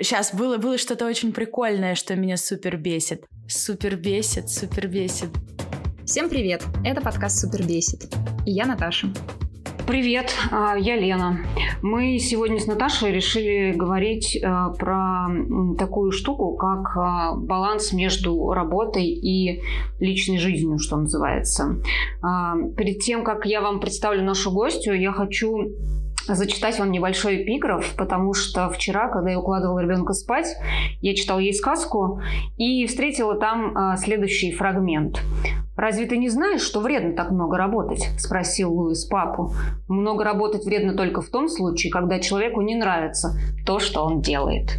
Сейчас э, было, было что-то очень прикольное, что меня супер бесит. Супер бесит, супер бесит. Всем привет! Это подкаст «Супер бесит». И я Наташа. Привет, а, я Лена. Мы сегодня с Наташей решили говорить а, про такую штуку, как а, баланс между работой и личной жизнью, что называется. Перед тем, как я вам представлю нашу гостью, я хочу зачитать вам небольшой эпиграф, потому что вчера, когда я укладывала ребенка спать, я читала ей сказку и встретила там а, следующий фрагмент. «Разве ты не знаешь, что вредно так много работать?» – спросил Луис папу. «Много работать вредно только в том случае, когда человеку не нравится то, что он делает».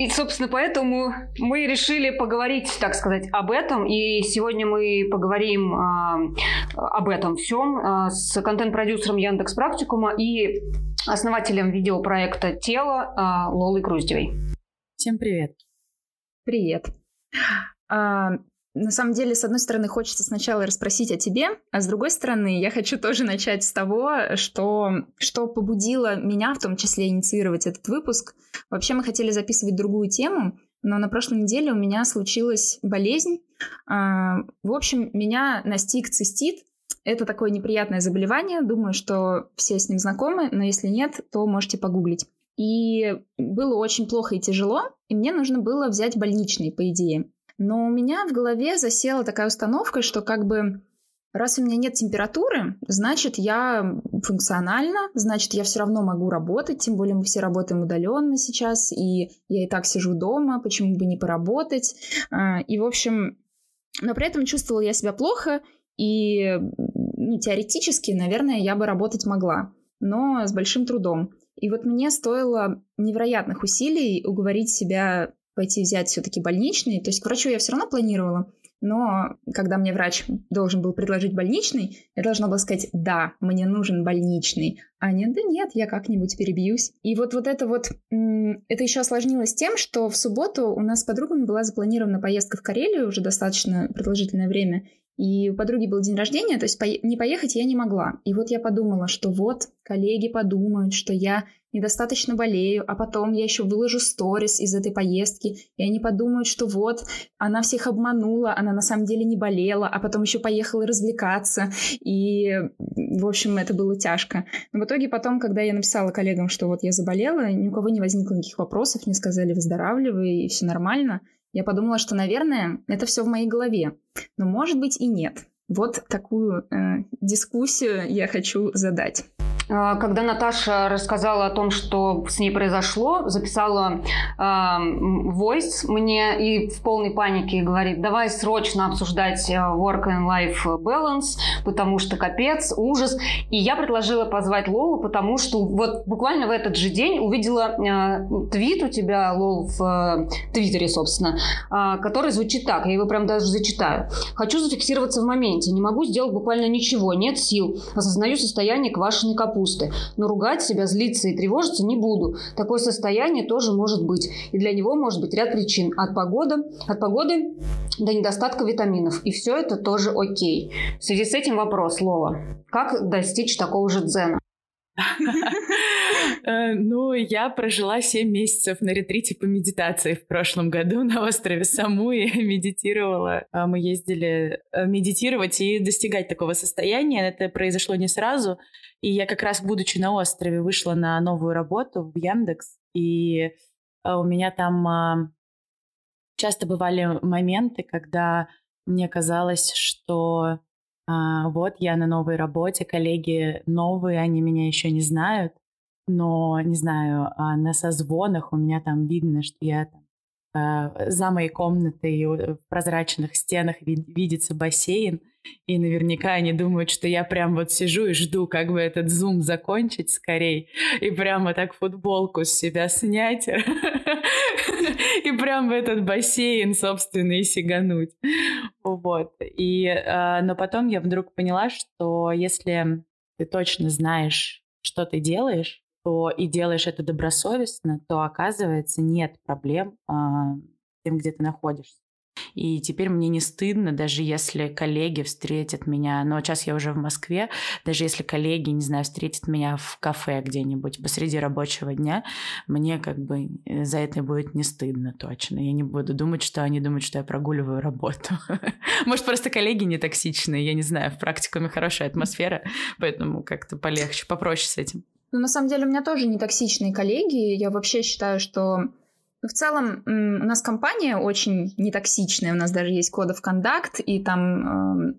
И, собственно, поэтому мы решили поговорить, так сказать, об этом. И сегодня мы поговорим э, об этом всем э, с контент-продюсером Яндекс Практикума и основателем видеопроекта «Тело» э, Лолой Груздевой. Всем привет. Привет. А, на самом деле, с одной стороны, хочется сначала расспросить о тебе, а с другой стороны, я хочу тоже начать с того, что, что побудило меня в том числе инициировать этот выпуск. Вообще мы хотели записывать другую тему, но на прошлой неделе у меня случилась болезнь. А, в общем, меня настиг цистит. Это такое неприятное заболевание. Думаю, что все с ним знакомы, но если нет, то можете погуглить. И было очень плохо и тяжело, и мне нужно было взять больничный, по идее. Но у меня в голове засела такая установка, что как бы раз у меня нет температуры, значит, я функциональна, значит, я все равно могу работать, тем более мы все работаем удаленно сейчас, и я и так сижу дома, почему бы не поработать. А, и, в общем, но при этом чувствовала я себя плохо, и ну, теоретически, наверное, я бы работать могла, но с большим трудом. И вот мне стоило невероятных усилий уговорить себя пойти взять все-таки больничный. То есть к врачу я все равно планировала, но когда мне врач должен был предложить больничный, я должна была сказать «да, мне нужен больничный», а нет, да нет, я как-нибудь перебьюсь. И вот, вот это вот, это еще осложнилось тем, что в субботу у нас с подругами была запланирована поездка в Карелию уже достаточно продолжительное время, и у подруги был день рождения, то есть не поехать я не могла. И вот я подумала, что вот коллеги подумают, что я недостаточно болею, а потом я еще выложу сторис из этой поездки, и они подумают, что вот, она всех обманула, она на самом деле не болела, а потом еще поехала развлекаться, и, в общем, это было тяжко. Но в итоге потом, когда я написала коллегам, что вот я заболела, ни у кого не возникло никаких вопросов, мне сказали выздоравливай, и все нормально, я подумала, что, наверное, это все в моей голове. Но может быть и нет. Вот такую э, дискуссию я хочу задать. А, когда Наташа рассказала о том, что с ней произошло, записала э, voice мне и в полной панике говорит, давай срочно обсуждать э, work and life balance, потому что капец, ужас. И я предложила позвать Лолу, потому что вот буквально в этот же день увидела э, твит у тебя, Лол, в э, Твиттере, собственно, э, который звучит так, я его прям даже зачитаю. Хочу зафиксироваться в моменте, не могу сделать буквально ничего, нет сил, осознаю состояние квашеной капусты капусты. Но ругать себя, злиться и тревожиться не буду. Такое состояние тоже может быть. И для него может быть ряд причин. От погоды, от погоды до недостатка витаминов. И все это тоже окей. В связи с этим вопрос, Лола. Как достичь такого же дзена? Э, ну, я прожила 7 месяцев на ретрите по медитации в прошлом году на острове Саму и медитировала. А мы ездили э, медитировать и достигать такого состояния. Это произошло не сразу. И я как раз, будучи на острове, вышла на новую работу в Яндекс, и э, у меня там а, часто бывали моменты, когда мне казалось, что вот я на новой работе, коллеги новые, они меня еще не знают, но, не знаю, а на созвонах у меня там видно, что я там а, за моей комнатой в прозрачных стенах видится бассейн, и наверняка они думают, что я прям вот сижу и жду, как бы этот зум закончить скорей, и прямо так футболку с себя снять, и прям в этот бассейн, собственно, и сигануть. Вот. И, а, но потом я вдруг поняла, что если ты точно знаешь, что ты делаешь, то и делаешь это добросовестно, то оказывается нет проблем а, тем, где ты находишься. И теперь мне не стыдно, даже если коллеги встретят меня, но сейчас я уже в Москве, даже если коллеги, не знаю, встретят меня в кафе где-нибудь посреди рабочего дня, мне как бы э, за это будет не стыдно точно. Я не буду думать, что они думают, что я прогуливаю работу. Может, просто коллеги не токсичные, я не знаю, в практикуме хорошая атмосфера, поэтому как-то полегче, попроще с этим. Ну, на самом деле, у меня тоже не токсичные коллеги. Я вообще считаю, что в целом у нас компания очень нетоксичная. У нас даже есть код of conduct, и там э,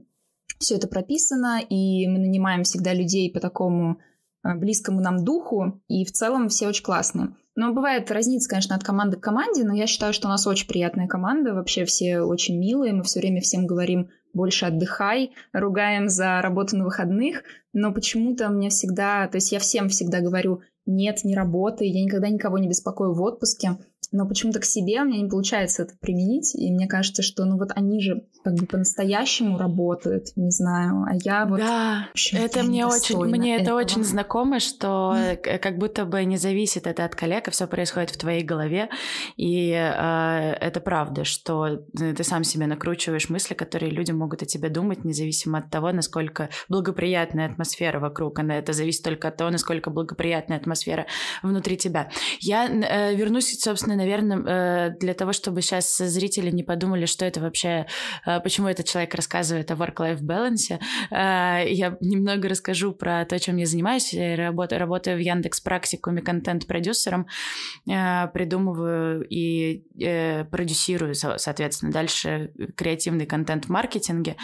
все это прописано, и мы нанимаем всегда людей по такому э, близкому нам духу, и в целом все очень классные. Но бывает разница, конечно, от команды к команде, но я считаю, что у нас очень приятная команда, вообще все очень милые, мы все время всем говорим больше отдыхай, ругаем за работу на выходных, но почему-то мне всегда, то есть я всем всегда говорю, нет, не работай, я никогда никого не беспокою в отпуске, но почему-то к себе у меня не получается это применить, и мне кажется, что ну вот они же как бы по-настоящему работают, не знаю, а я вот... Да, это мне очень, мне этого. это очень знакомо, что как будто бы не зависит это от коллег, а все происходит в твоей голове, и э, это правда, что ты сам себе накручиваешь мысли, которые люди могут о тебе думать, независимо от того, насколько благоприятная атмосфера вокруг, она это зависит только от того, насколько благоприятная атмосфера внутри тебя. Я э, вернусь, собственно, наверное, э, для того, чтобы сейчас зрители не подумали, что это вообще, э, почему этот человек рассказывает о work-life balance, э, я немного расскажу про то, чем я занимаюсь. Я работаю, работаю в Яндекс Практикуме контент-продюсером, придумываю и продюсирую, соответственно, дальше креативный контент в маркетинге.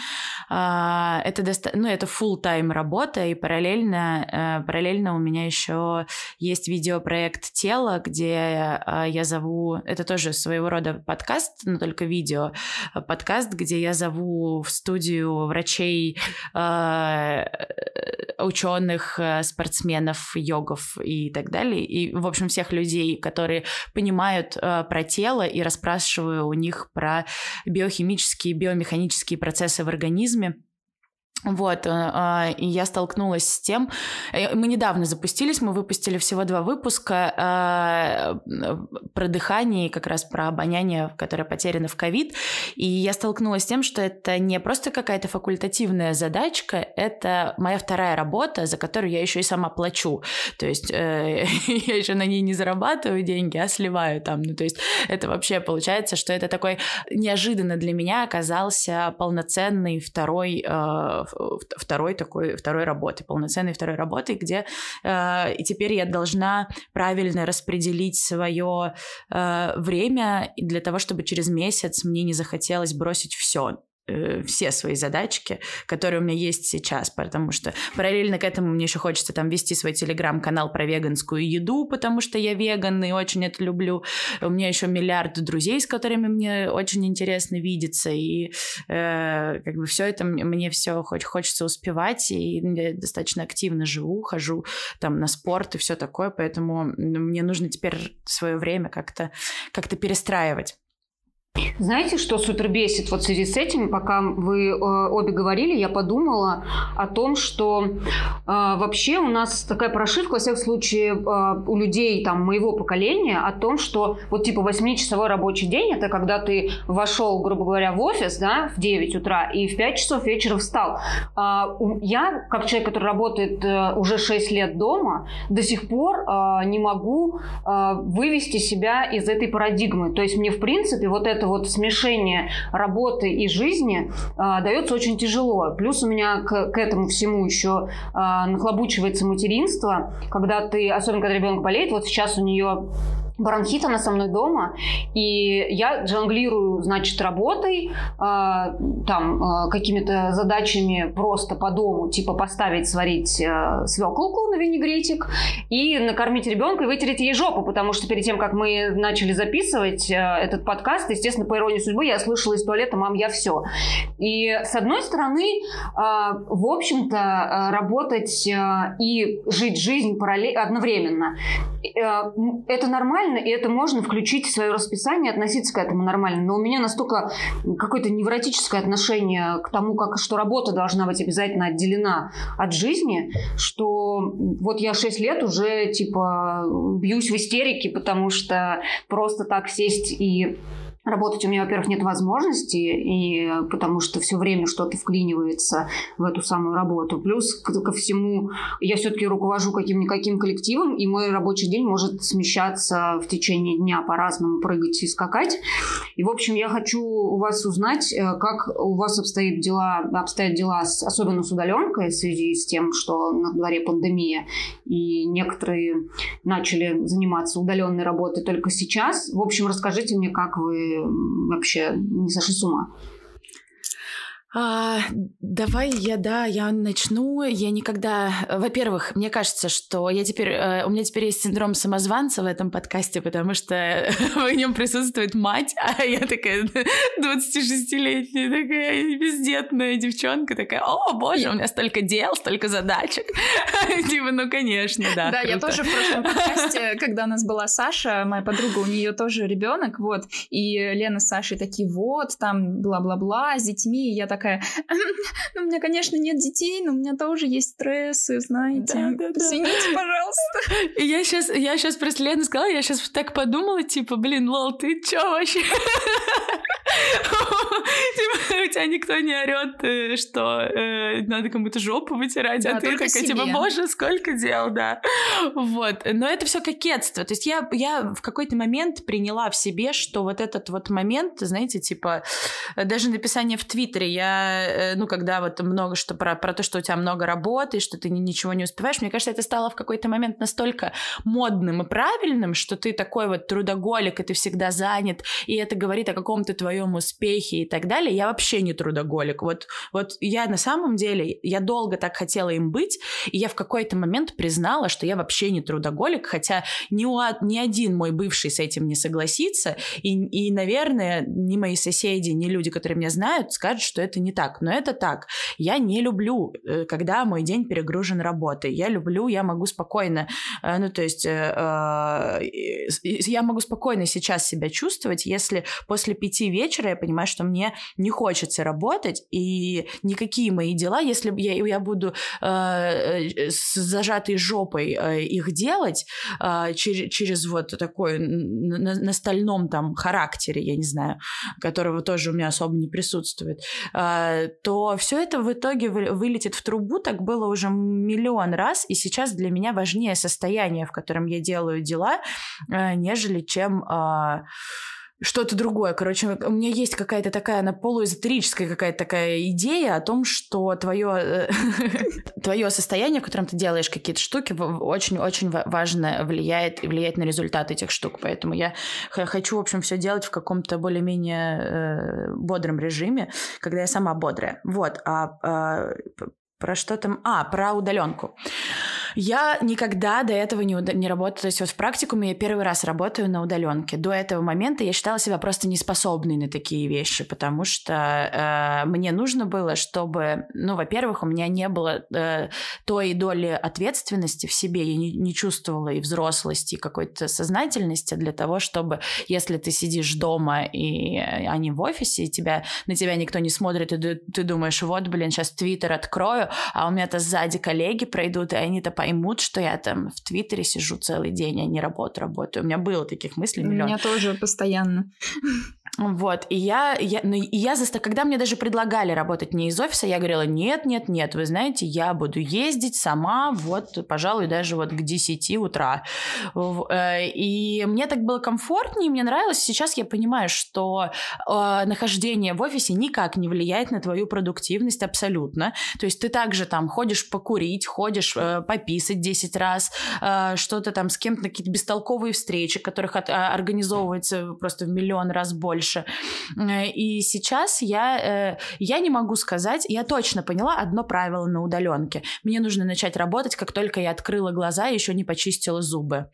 Это, доста... ну, это full-time работа, и параллельно, параллельно у меня еще есть видеопроект «Тело», где я зову зову, это тоже своего рода подкаст, но только видео, э, подкаст, где я зову в студию врачей, э, ученых, э, спортсменов, йогов и так далее, и, в общем, всех людей, которые понимают про тело, и расспрашиваю у них про биохимические, биомеханические процессы в организме, вот, а, и я столкнулась с тем, э, мы недавно запустились, мы выпустили всего два выпуска а, про дыхание, как раз про обоняние, которое потеряно в ковид, и я столкнулась с тем, что это не просто какая-то факультативная задачка, это моя вторая работа, за которую я еще и сама плачу, то есть э, я еще на ней не зарабатываю деньги, а сливаю там, ну то есть это вообще получается, что это такой неожиданно для меня оказался полноценный второй второй такой, второй работы, полноценной второй работы, где э, и теперь я должна правильно распределить свое э, время для того, чтобы через месяц мне не захотелось бросить все Э, все свои задачки, которые у меня есть сейчас, потому что параллельно к этому мне еще хочется там вести свой телеграм-канал про веганскую еду, потому что я веган и очень это люблю. У меня еще миллиард друзей, с которыми мне очень интересно видеться, и э, как бы все это мне все хоть хочется успевать, и я достаточно активно живу, хожу там на спорт и все такое, поэтому мне нужно теперь свое время как-то как-то перестраивать. Знаете, что супер бесит вот в связи с этим? Пока вы э, обе говорили, я подумала о том, что э, вообще у нас такая прошивка, во всяком случае, э, у людей там моего поколения о том, что вот типа 8-часовой рабочий день это когда ты вошел, грубо говоря, в офис, да, в 9 утра и в 5 часов вечера встал. Э, я, как человек, который работает э, уже 6 лет дома, до сих пор э, не могу э, вывести себя из этой парадигмы. То есть мне, в принципе, вот это вот смешение работы и жизни э, дается очень тяжело. Плюс у меня к, к этому всему еще э, нахлобучивается материнство, когда ты, особенно когда ребенок болеет, вот сейчас у нее бронхит, она со мной дома, и я джонглирую, значит, работой, э, там, э, какими-то задачами просто по дому, типа поставить, сварить э, свеклуку на винегретик и накормить ребенка и вытереть ей жопу, потому что перед тем, как мы начали записывать э, этот подкаст, естественно, по иронии судьбы, я слышала из туалета «мам, я все». И, с одной стороны, э, в общем-то, работать э, и жить жизнь параллельно, одновременно, э, это нормально, нормально, и это можно включить в свое расписание, относиться к этому нормально. Но у меня настолько какое-то невротическое отношение к тому, как, что работа должна быть обязательно отделена от жизни, что вот я 6 лет уже типа бьюсь в истерике, потому что просто так сесть и работать у меня, во-первых, нет возможности, и потому что все время что-то вклинивается в эту самую работу. Плюс ко, всему я все-таки руковожу каким-никаким коллективом, и мой рабочий день может смещаться в течение дня по-разному, прыгать и скакать. И, в общем, я хочу у вас узнать, э, как у вас обстоят дела, обстоят дела с, особенно с удаленкой в связи с тем, что на дворе пандемия, и некоторые начали заниматься удаленной работой только сейчас. В общем, расскажите мне, как вы вообще не сошли с ума. А, давай я, да, я начну. Я никогда... Во-первых, мне кажется, что я теперь... Э, у меня теперь есть синдром самозванца в этом подкасте, потому что в нем присутствует мать, а я такая 26-летняя, такая бездетная девчонка, такая, о, боже, у меня столько дел, столько задачек. Типа, ну, конечно, да. Да, я тоже в прошлом подкасте, когда у нас была Саша, моя подруга, у нее тоже ребенок, вот, и Лена с Сашей такие, вот, там, бла-бла-бла, с детьми, и я так такая, ну, у меня, конечно, нет детей, но у меня тоже есть стрессы, знаете. Да, да, да. Извините, пожалуйста. И я сейчас, я сейчас просто Лена сказала, я сейчас так подумала, типа, блин, лол, ты чё вообще? Типа, у тебя никто не орет, э, что э, надо кому-то жопу вытирать, а ты такая, типа, боже, сколько дел, да. Вот. Но это все кокетство. То есть я, я в какой-то момент приняла в себе, что вот этот вот момент, знаете, типа, даже написание в Твиттере, я Э, ну, когда вот много что про, про то, что у тебя много работы, что ты ничего не успеваешь, мне кажется, это стало в какой-то момент настолько модным и правильным, что ты такой вот трудоголик, и ты всегда занят, и это говорит о каком-то твоем успехе и так далее. Я вообще не трудоголик. Вот, вот я на самом деле, я долго так хотела им быть, и я в какой-то момент признала, что я вообще не трудоголик, хотя ни, у, ни один мой бывший с этим не согласится, и, и, наверное, ни мои соседи, ни люди, которые меня знают, скажут, что это не не так, но это так. Я не люблю, э, когда мой день перегружен работой. Я люблю, я могу спокойно, э, ну то есть э, я могу спокойно сейчас себя чувствовать, если после пяти вечера я понимаю, что мне не хочется работать, и никакие мои дела, если я, я буду с зажатой жопой их делать через, через вот такой на, на стальном там характере, я не знаю, которого тоже у меня особо не присутствует, а, то все это в итоге вылетит в трубу. Так было уже миллион раз, и сейчас для меня важнее состояние, в котором я делаю дела, а, нежели чем а, что-то другое. Короче, у меня есть какая-то такая, она полуэзотерическая какая-то такая идея о том, что твое, э, твое состояние, в котором ты делаешь какие-то штуки, очень-очень важно влияет, влияет на результат этих штук. Поэтому я хочу, в общем, все делать в каком-то более-менее э, бодром режиме, когда я сама бодрая. Вот. А, а про что там? А, про удаленку. Я никогда до этого не, не работала. То есть вот в практикуме я первый раз работаю на удаленке. До этого момента я считала себя просто неспособной на такие вещи, потому что э, мне нужно было, чтобы, ну, во-первых, у меня не было э, той доли ответственности в себе, я не, не чувствовала и взрослости, и какой-то сознательности для того, чтобы, если ты сидишь дома, и, а не в офисе, и тебя, на тебя никто не смотрит, и ты, ты думаешь, вот, блин, сейчас Твиттер открою, а у меня-то сзади коллеги пройдут, и они-то поймут, что я там в Твиттере сижу целый день, а не работаю, работаю. У меня было таких мыслей миллион. У меня тоже постоянно. Вот, и я, я, ну, и я заста... когда мне даже предлагали работать не из офиса, я говорила, нет, нет, нет, вы знаете, я буду ездить сама, вот, пожалуй, даже вот к 10 утра. Э, и мне так было комфортнее, мне нравилось. Сейчас я понимаю, что э, нахождение в офисе никак не влияет на твою продуктивность абсолютно. То есть ты также там ходишь покурить, ходишь э, пописать 10 раз, э, что-то там с кем-то, какие-то бестолковые встречи, которых от, а, организовывается просто в миллион раз больше больше. Э, и сейчас я, э, я не могу сказать, я точно поняла одно правило на удаленке. Мне нужно начать работать, как только я открыла глаза и еще не почистила зубы.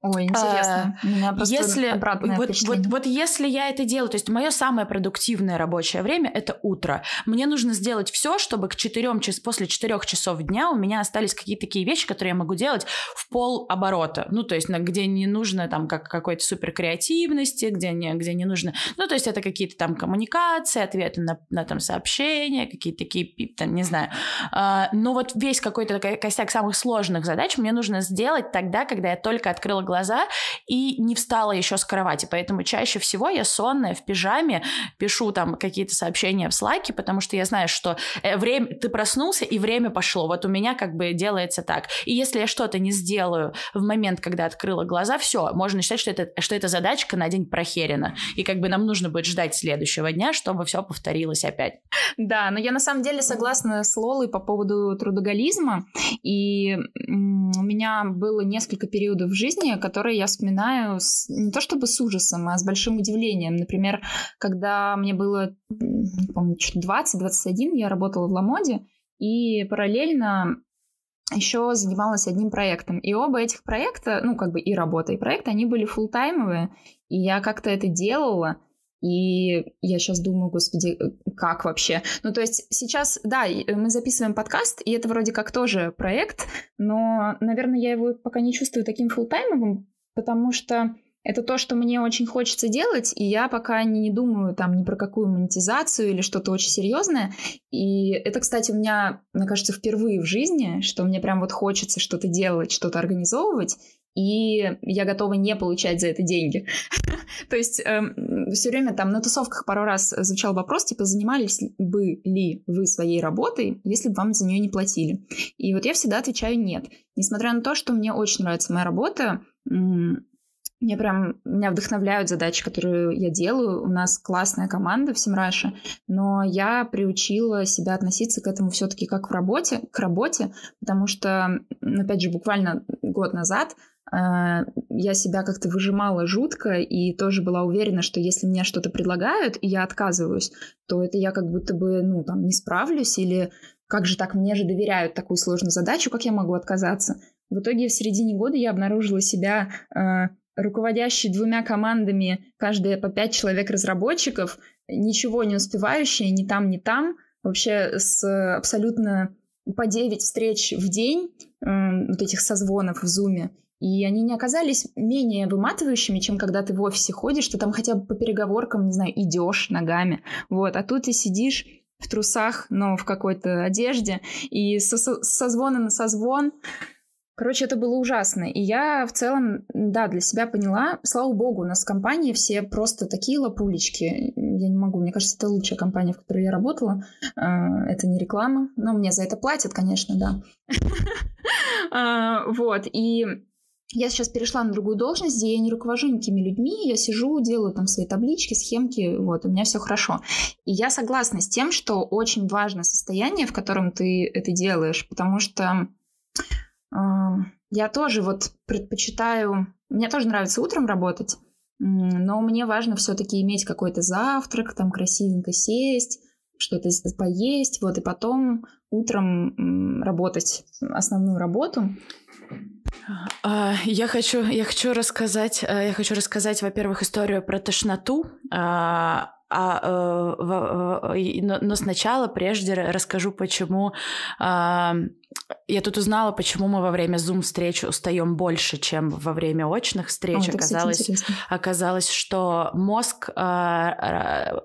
Ой, интересно. А, меня просто если, вот, вот, вот если я это делаю, то есть мое самое продуктивное рабочее время это утро. Мне нужно сделать все, чтобы к 4 час, после 4 часов дня у меня остались какие-то такие вещи, которые я могу делать в пол оборота. Ну, то есть, где не нужно там как какой-то супер креативности, где не, где не нужно... Ну, то есть, это какие-то там коммуникации, ответы на, на там сообщения, какие-то такие, там, не знаю. А, но вот весь какой-то костяк самых сложных задач мне нужно сделать тогда, когда я только открыла глаза и не встала еще с кровати. Поэтому чаще всего я сонная в пижаме пишу там какие-то сообщения в слайке, потому что я знаю, что э, время, ты проснулся и время пошло. Вот у меня как бы делается так. И если я что-то не сделаю в момент, когда открыла глаза, все, можно считать, что это, что это задачка на день прохерена. И как бы нам нужно будет ждать следующего дня, чтобы все повторилось опять. Да, но я на самом деле согласна с Лолой по поводу трудоголизма. И у меня было несколько периодов в жизни, которые я вспоминаю с, не то чтобы с ужасом, а с большим удивлением. Например, когда мне было, не помню, 20-21, я работала в Ламоде, и параллельно еще занималась одним проектом. И оба этих проекта, ну, как бы и работа, и проект, они были фултаймовые, и я как-то это делала, и я сейчас думаю, господи, как вообще? Ну, то есть сейчас, да, мы записываем подкаст, и это вроде как тоже проект, но, наверное, я его пока не чувствую таким фултаймовым, потому что это то, что мне очень хочется делать, и я пока не думаю там ни про какую монетизацию или что-то очень серьезное. И это, кстати, у меня, мне кажется, впервые в жизни, что мне прям вот хочется что-то делать, что-то организовывать, и я готова не получать за это деньги. То есть эм, все время там на тусовках пару раз звучал вопрос, типа, занимались бы ли вы своей работой, если бы вам за нее не платили? И вот я всегда отвечаю нет. Несмотря на то, что мне очень нравится моя работа, мне прям, меня вдохновляют задачи, которые я делаю. У нас классная команда в Semrush е, но я приучила себя относиться к этому все-таки как в работе, к работе, потому что, опять же, буквально год назад я себя как-то выжимала жутко и тоже была уверена, что если мне что-то предлагают, и я отказываюсь, то это я как будто бы, ну, там, не справлюсь или как же так, мне же доверяют такую сложную задачу, как я могу отказаться? В итоге в середине года я обнаружила себя э, руководящий двумя командами, каждая по пять человек разработчиков, ничего не успевающие ни там, ни там, вообще с абсолютно по 9 встреч в день, э, вот этих созвонов в Зуме, и они не оказались менее выматывающими, чем когда ты в офисе ходишь, что там хотя бы по переговоркам, не знаю, идешь ногами. Вот, а тут ты сидишь в трусах, но в какой-то одежде, и со созвона на созвон Короче, это было ужасно. И я в целом, да, для себя поняла, слава богу, у нас в компании все просто такие лапулечки. Я не могу, мне кажется, это лучшая компания, в которой я работала. А, это не реклама, но мне за это платят, конечно, да. А, вот, и я сейчас перешла на другую должность, где я не руковожу никакими людьми, я сижу, делаю там свои таблички, схемки, вот, у меня все хорошо. И я согласна с тем, что очень важно состояние, в котором ты это делаешь, потому что я тоже вот предпочитаю... Мне тоже нравится утром работать, но мне важно все-таки иметь какой-то завтрак, там красивенько сесть, что-то поесть, вот, и потом утром работать основную работу. А, я хочу, я хочу рассказать, э, я хочу рассказать, во-первых, историю про тошноту. А, а, э, но, но сначала, прежде расскажу, почему а, я тут узнала, почему мы во время Zoom-встреч устаем больше, чем во время очных встреч. О, оказалось, оказалось, что мозг а,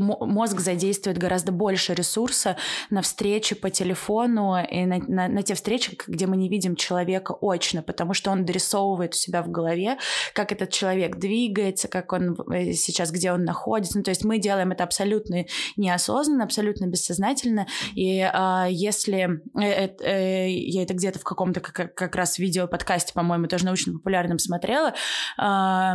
мозг задействует гораздо больше ресурса на встречи по телефону и на, на, на те встречи, где мы не видим человека очно, потому что он дорисовывает у себя в голове, как этот человек двигается, как он э, сейчас, где он находится. Ну, то есть мы делаем это абсолютно неосознанно, абсолютно бессознательно. И э, если э, э, я это где-то в каком-то как, как раз видео-подкасте, по-моему, тоже научно-популярном смотрела, э,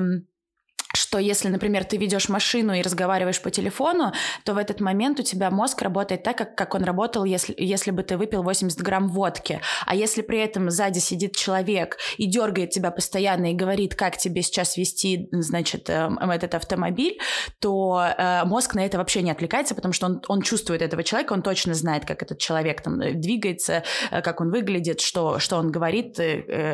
что если, например, ты ведешь машину и разговариваешь по телефону, то в этот момент у тебя мозг работает так, как, как он работал, если, если бы ты выпил 80 грамм водки. А если при этом сзади сидит человек и дергает тебя постоянно и говорит, как тебе сейчас вести, значит, э, этот автомобиль, то э, мозг на это вообще не отвлекается, потому что он, он чувствует этого человека, он точно знает, как этот человек там э, двигается, э, как он выглядит, что, что он говорит,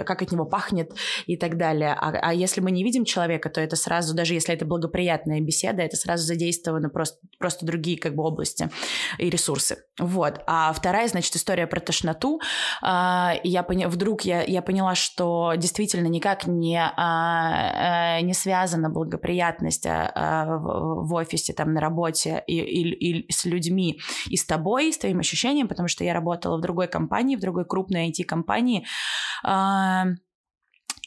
как от него пахнет и так далее. А, а если мы не видим человека, то это сразу сразу, даже если это благоприятная беседа, это сразу задействовано просто, просто другие как бы области и ресурсы. Вот. А вторая, значит, история про тошноту. А, я поня... Вдруг я, я поняла, что действительно никак не, а, э, не связана благоприятность а, в офисе, там, на работе и, и, и с людьми, и с тобой, с твоим ощущением, потому что я работала в другой компании, в другой крупной IT-компании,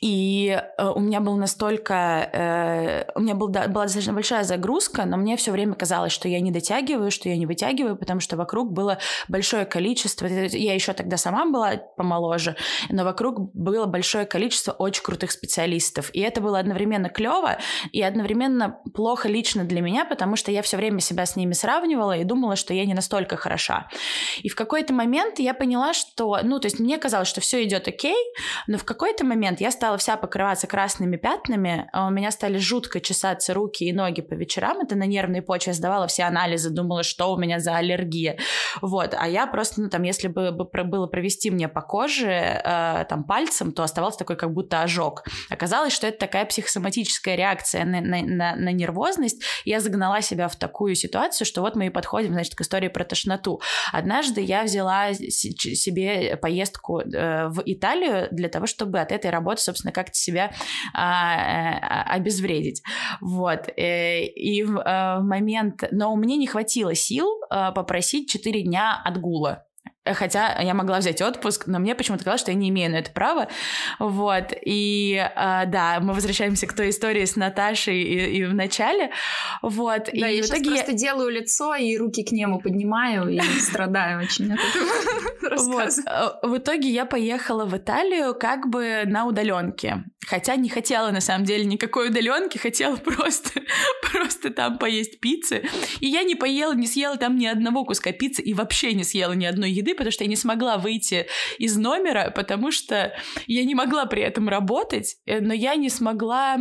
И э, у меня был настолько... Э, у меня был, была достаточно большая загрузка, но мне все время казалось, что я не дотягиваю, что я не вытягиваю, потому что вокруг было большое количество... Я еще тогда сама была помоложе, но вокруг было большое количество очень крутых специалистов. И это было одновременно клево и одновременно плохо лично для меня, потому что я все время себя с ними сравнивала и думала, что я не настолько хороша. И в какой-то момент я поняла, что... Ну, то есть мне казалось, что все идет окей, но в какой-то момент я стала стала вся покрываться красными пятнами, а у меня стали жутко чесаться руки и ноги по вечерам, это на нервной почве, я сдавала все анализы, думала, что у меня за аллергия, вот, а я просто, ну, там, если бы было провести мне по коже, э, там, пальцем, то оставался такой как будто ожог. Оказалось, что это такая психосоматическая реакция на, на, на, на нервозность, я загнала себя в такую ситуацию, что вот мы и подходим, значит, к истории про тошноту. Однажды я взяла себе поездку э, в Италию для того, чтобы от этой работы, собственно, собственно, как-то себя а, а, обезвредить. Вот. Э, и а, в момент... Но мне не хватило сил а, попросить 4 дня отгула. Хотя я могла взять отпуск, но мне почему-то казалось, что я не имею на это права. Вот. И э, да, мы возвращаемся к той истории с Наташей и, и в начале. Вот. Да, и я в итоге... сейчас просто делаю лицо и руки к нему поднимаю и страдаю очень от этого. Э, в итоге я поехала в Италию как бы на удаленке. Хотя не хотела на самом деле никакой удаленки, хотела просто, просто там поесть пиццы. И я не поела, не съела там ни одного куска пиццы и вообще не съела ни одной еды, потому что я не смогла выйти из номера, потому что я не могла при этом работать, э, но я не смогла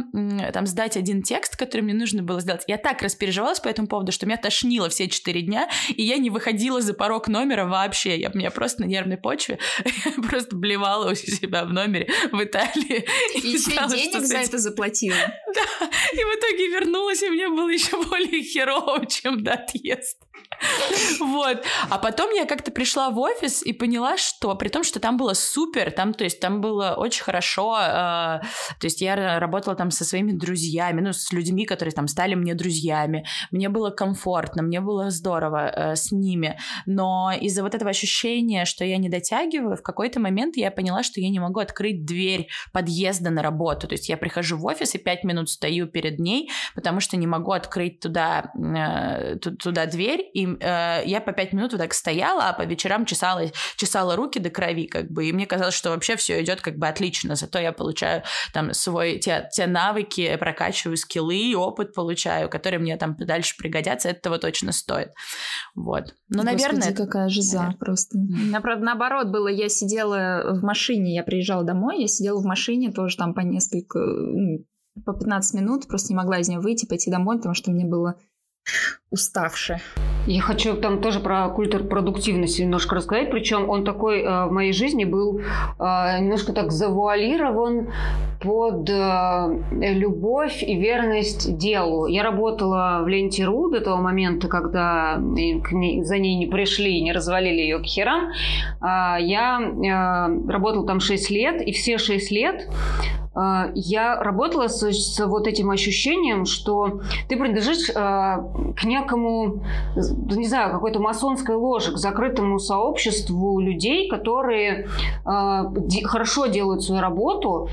там сдать один текст, который мне нужно было сделать. Я так распереживалась по этому поводу, что меня тошнило все четыре дня, и я не выходила за порог номера вообще. Я, меня просто на нервной почве просто блевала у себя в номере в Италии. И, еще и денег за это заплатила. Да, и в итоге вернулась, и мне было еще более херово, чем до отъезда. Вот. А потом я как-то пришла в офис и поняла, что при том, что там было супер, там, то есть, там было очень хорошо, э, то есть я работала там со своими друзьями, ну, с людьми, которые там стали мне друзьями. Мне было комфортно, мне было здорово э, с ними. Но из-за вот этого ощущения, что я не дотягиваю, в какой-то момент я поняла, что я не могу открыть дверь подъезда на работу. То есть я прихожу в офис и пять минут стою перед ней, потому что не могу открыть туда, э, туда дверь, и э, я по пять минут вот так стояла, а по вечерам чесала, чесала руки до крови, как бы, и мне казалось, что вообще все идет как бы отлично, зато я получаю там свой, те, те навыки, прокачиваю скиллы, опыт получаю, которые мне там дальше пригодятся, этого точно стоит. Вот. Ну, наверное... Господи, какая жиза наверное. просто. Наоборот, наоборот было, я сидела в машине, я приезжала домой, я сидела в машине тоже там по несколько, по 15 минут, просто не могла из нее выйти, пойти домой, потому что мне было уставшее. Я хочу там тоже про культур продуктивности немножко рассказать. Причем он такой э, в моей жизни был э, немножко так завуалирован под э, любовь и верность делу. Я работала в ленте РУ до того момента, когда ней, за ней не пришли, не развалили ее к херам. Э, я э, работала там 6 лет, и все 6 лет я работала с, с вот этим ощущением, что ты принадлежишь э, к некому, не знаю, какой-то масонской ложе, к закрытому сообществу людей, которые э, де, хорошо делают свою работу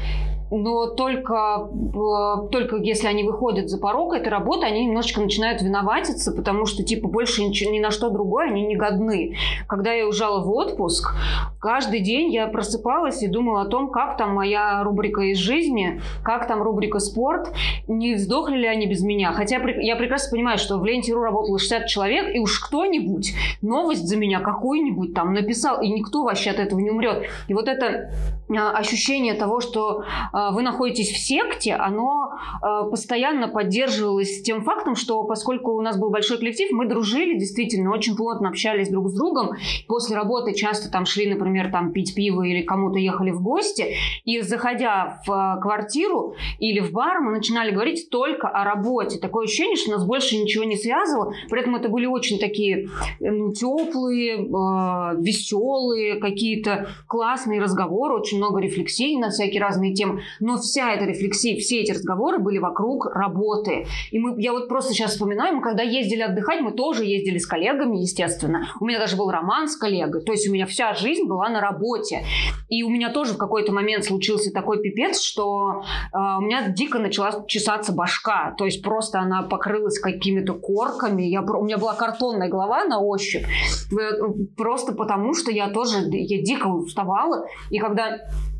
но только, э, только если они выходят за порог этой работы, они немножечко начинают виноватиться, потому что, типа, больше ничего, ни на что другое они не годны. Когда я уезжала в отпуск, каждый день я просыпалась и думала о том, как там моя рубрика из жизни, как там рубрика спорт, не сдохли ли они без меня. Хотя я прекрасно понимаю, что в ленте.ру работало 60 человек, и уж кто-нибудь новость за меня какую-нибудь там написал, и никто вообще от этого не умрет. И вот это а, ощущение того, что вы находитесь в секте, оно а, постоянно поддерживалось тем фактом, что поскольку у нас был большой коллектив, мы дружили, действительно, очень плотно общались друг с другом. После работы часто там шли, например, там пить пиво или кому-то ехали в гости. И заходя в квартиру или в бар, мы начинали говорить только о работе. Такое ощущение, что нас больше ничего не связывало. При этом это были очень такие ну, теплые, веселые, какие-то классные разговоры, очень много рефлексий на всякие разные темы, но вся эта рефлексия, все эти разговоры были вокруг работы. И мы, я вот просто сейчас вспоминаю, мы когда ездили отдыхать, мы тоже ездили с коллегами, естественно. У меня даже был роман с коллегой, то есть у меня вся жизнь была на работе. И у меня тоже в какой-то момент случился такой пипец, что э, у меня дико начала чесаться башка, то есть просто она покрылась какими-то корками, я, у меня была картонная голова на ощупь, э, просто потому что я тоже, я дико уставала, и когда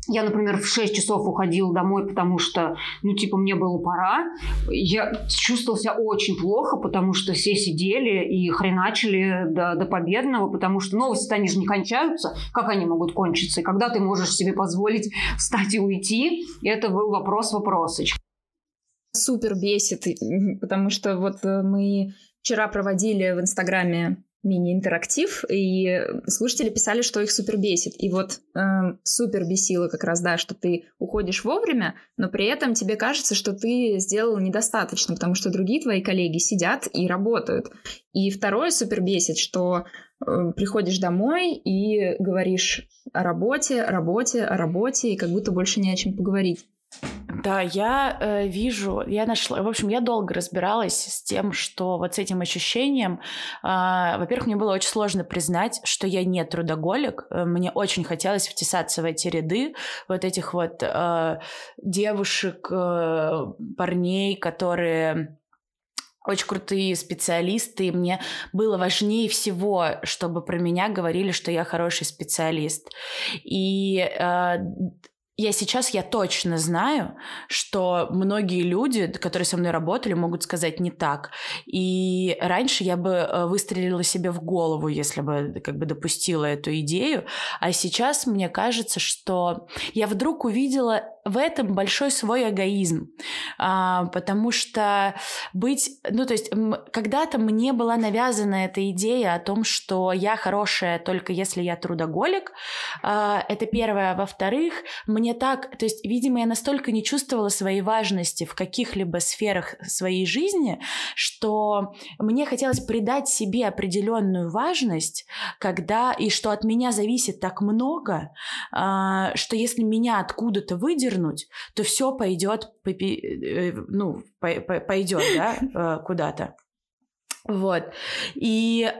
я, например, в 6 часов уходила домой, потому что, ну, типа, мне было пора. Я чувствовала себя очень плохо, потому что все сидели и хреначили до, до победного, потому что новости, они же не кончаются. Как они могут кончиться? И когда ты можешь себе позволить встать и уйти, это был вопрос-вопросыч. Супер бесит, потому что вот э, мы вчера проводили в Инстаграме мини-интерактив, и слушатели писали, что их супер бесит. И вот э, супер бесило как раз, да, что ты уходишь вовремя, но при этом тебе кажется, что ты сделал недостаточно, потому что другие твои коллеги сидят и работают. И второе супер бесит, что э, приходишь домой и говоришь о работе, работе, о работе, и как будто больше не о чем поговорить. Да, я э, вижу, я нашла, в общем, я долго разбиралась с тем, что вот с этим ощущением, э, во-первых, мне было очень сложно признать, что я не трудоголик, э, мне очень хотелось втесаться в эти ряды вот этих вот э, девушек, э, парней, которые очень крутые специалисты, и мне было важнее всего, чтобы про меня говорили, что я хороший специалист. И э, я сейчас я точно знаю, что многие люди, которые со мной работали, могут сказать не так. И раньше я бы э, выстрелила себе в голову, если бы как бы допустила эту идею. А сейчас мне кажется, что я вдруг увидела в этом большой свой эгоизм, а, потому что быть, ну то есть когда-то мне была навязана эта идея о том, что я хорошая только если я трудоголик, а, это первое. Во-вторых, мне так, то есть, видимо, я настолько не чувствовала своей важности в каких-либо сферах своей жизни, что мне хотелось придать себе определенную важность, когда и что от меня зависит так много, а, что если меня откуда-то выдернуть то все пойдет, э, ну, пойдет, да, э, куда-то. Вот. И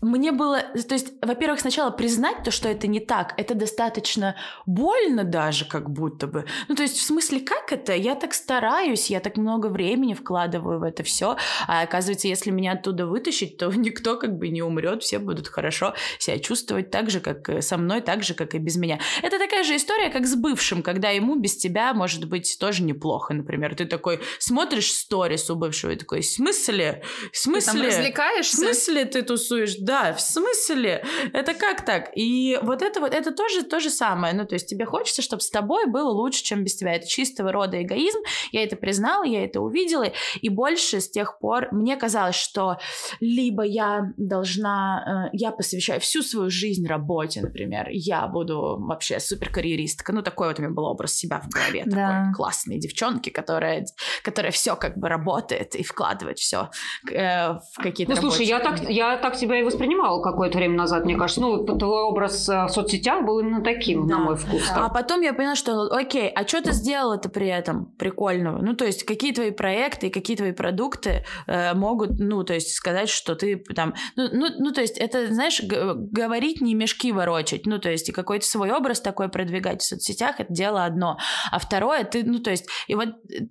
мне было, то есть, во-первых, сначала признать то, что это не так, это достаточно больно даже, как будто бы. Ну, то есть, в смысле, как это? Я так стараюсь, я так много времени вкладываю в это все, а оказывается, если меня оттуда вытащить, то никто как бы не умрет, все будут хорошо себя чувствовать так же, как э, со мной, так же, как и без меня. Это такая же история, как с бывшим, когда ему без тебя может быть тоже неплохо, например. Ты такой смотришь сторис у бывшего и такой, в смысле? В смысле? Ты там развлекаешься? В смысле ты тусуешь? Говоришь, да, в смысле? Это как так? И вот это вот, это тоже то же самое. Ну, то есть тебе хочется, чтобы с тобой было лучше, чем без тебя. Это чистого рода эгоизм. Я это признала, я это увидела. И больше с тех пор мне казалось, что либо я должна, э, я посвящаю всю свою жизнь работе, например. Я буду вообще суперкарьеристка. Ну, такой вот у меня был образ себя в голове. Да. Такой классной девчонки, которая, которая все как бы работает и вкладывает все э, в какие-то Ну, слушай, я так, я так тебя и воспринимала какое-то время назад, мне кажется. Ну, твой образ э, в соцсетях был именно таким, да. на мой вкус. Да. А потом я поняла, что, окей, а что ты сделала-то при этом прикольного? Ну, то есть, какие твои проекты и какие твои продукты э, могут, ну, то есть, сказать, что ты там... Ну, ну, ну то есть, это, знаешь, говорить, не мешки ворочать. Ну, то есть, и какой-то свой образ такой продвигать в соцсетях, это дело одно. А второе, ты, ну, то есть, и вот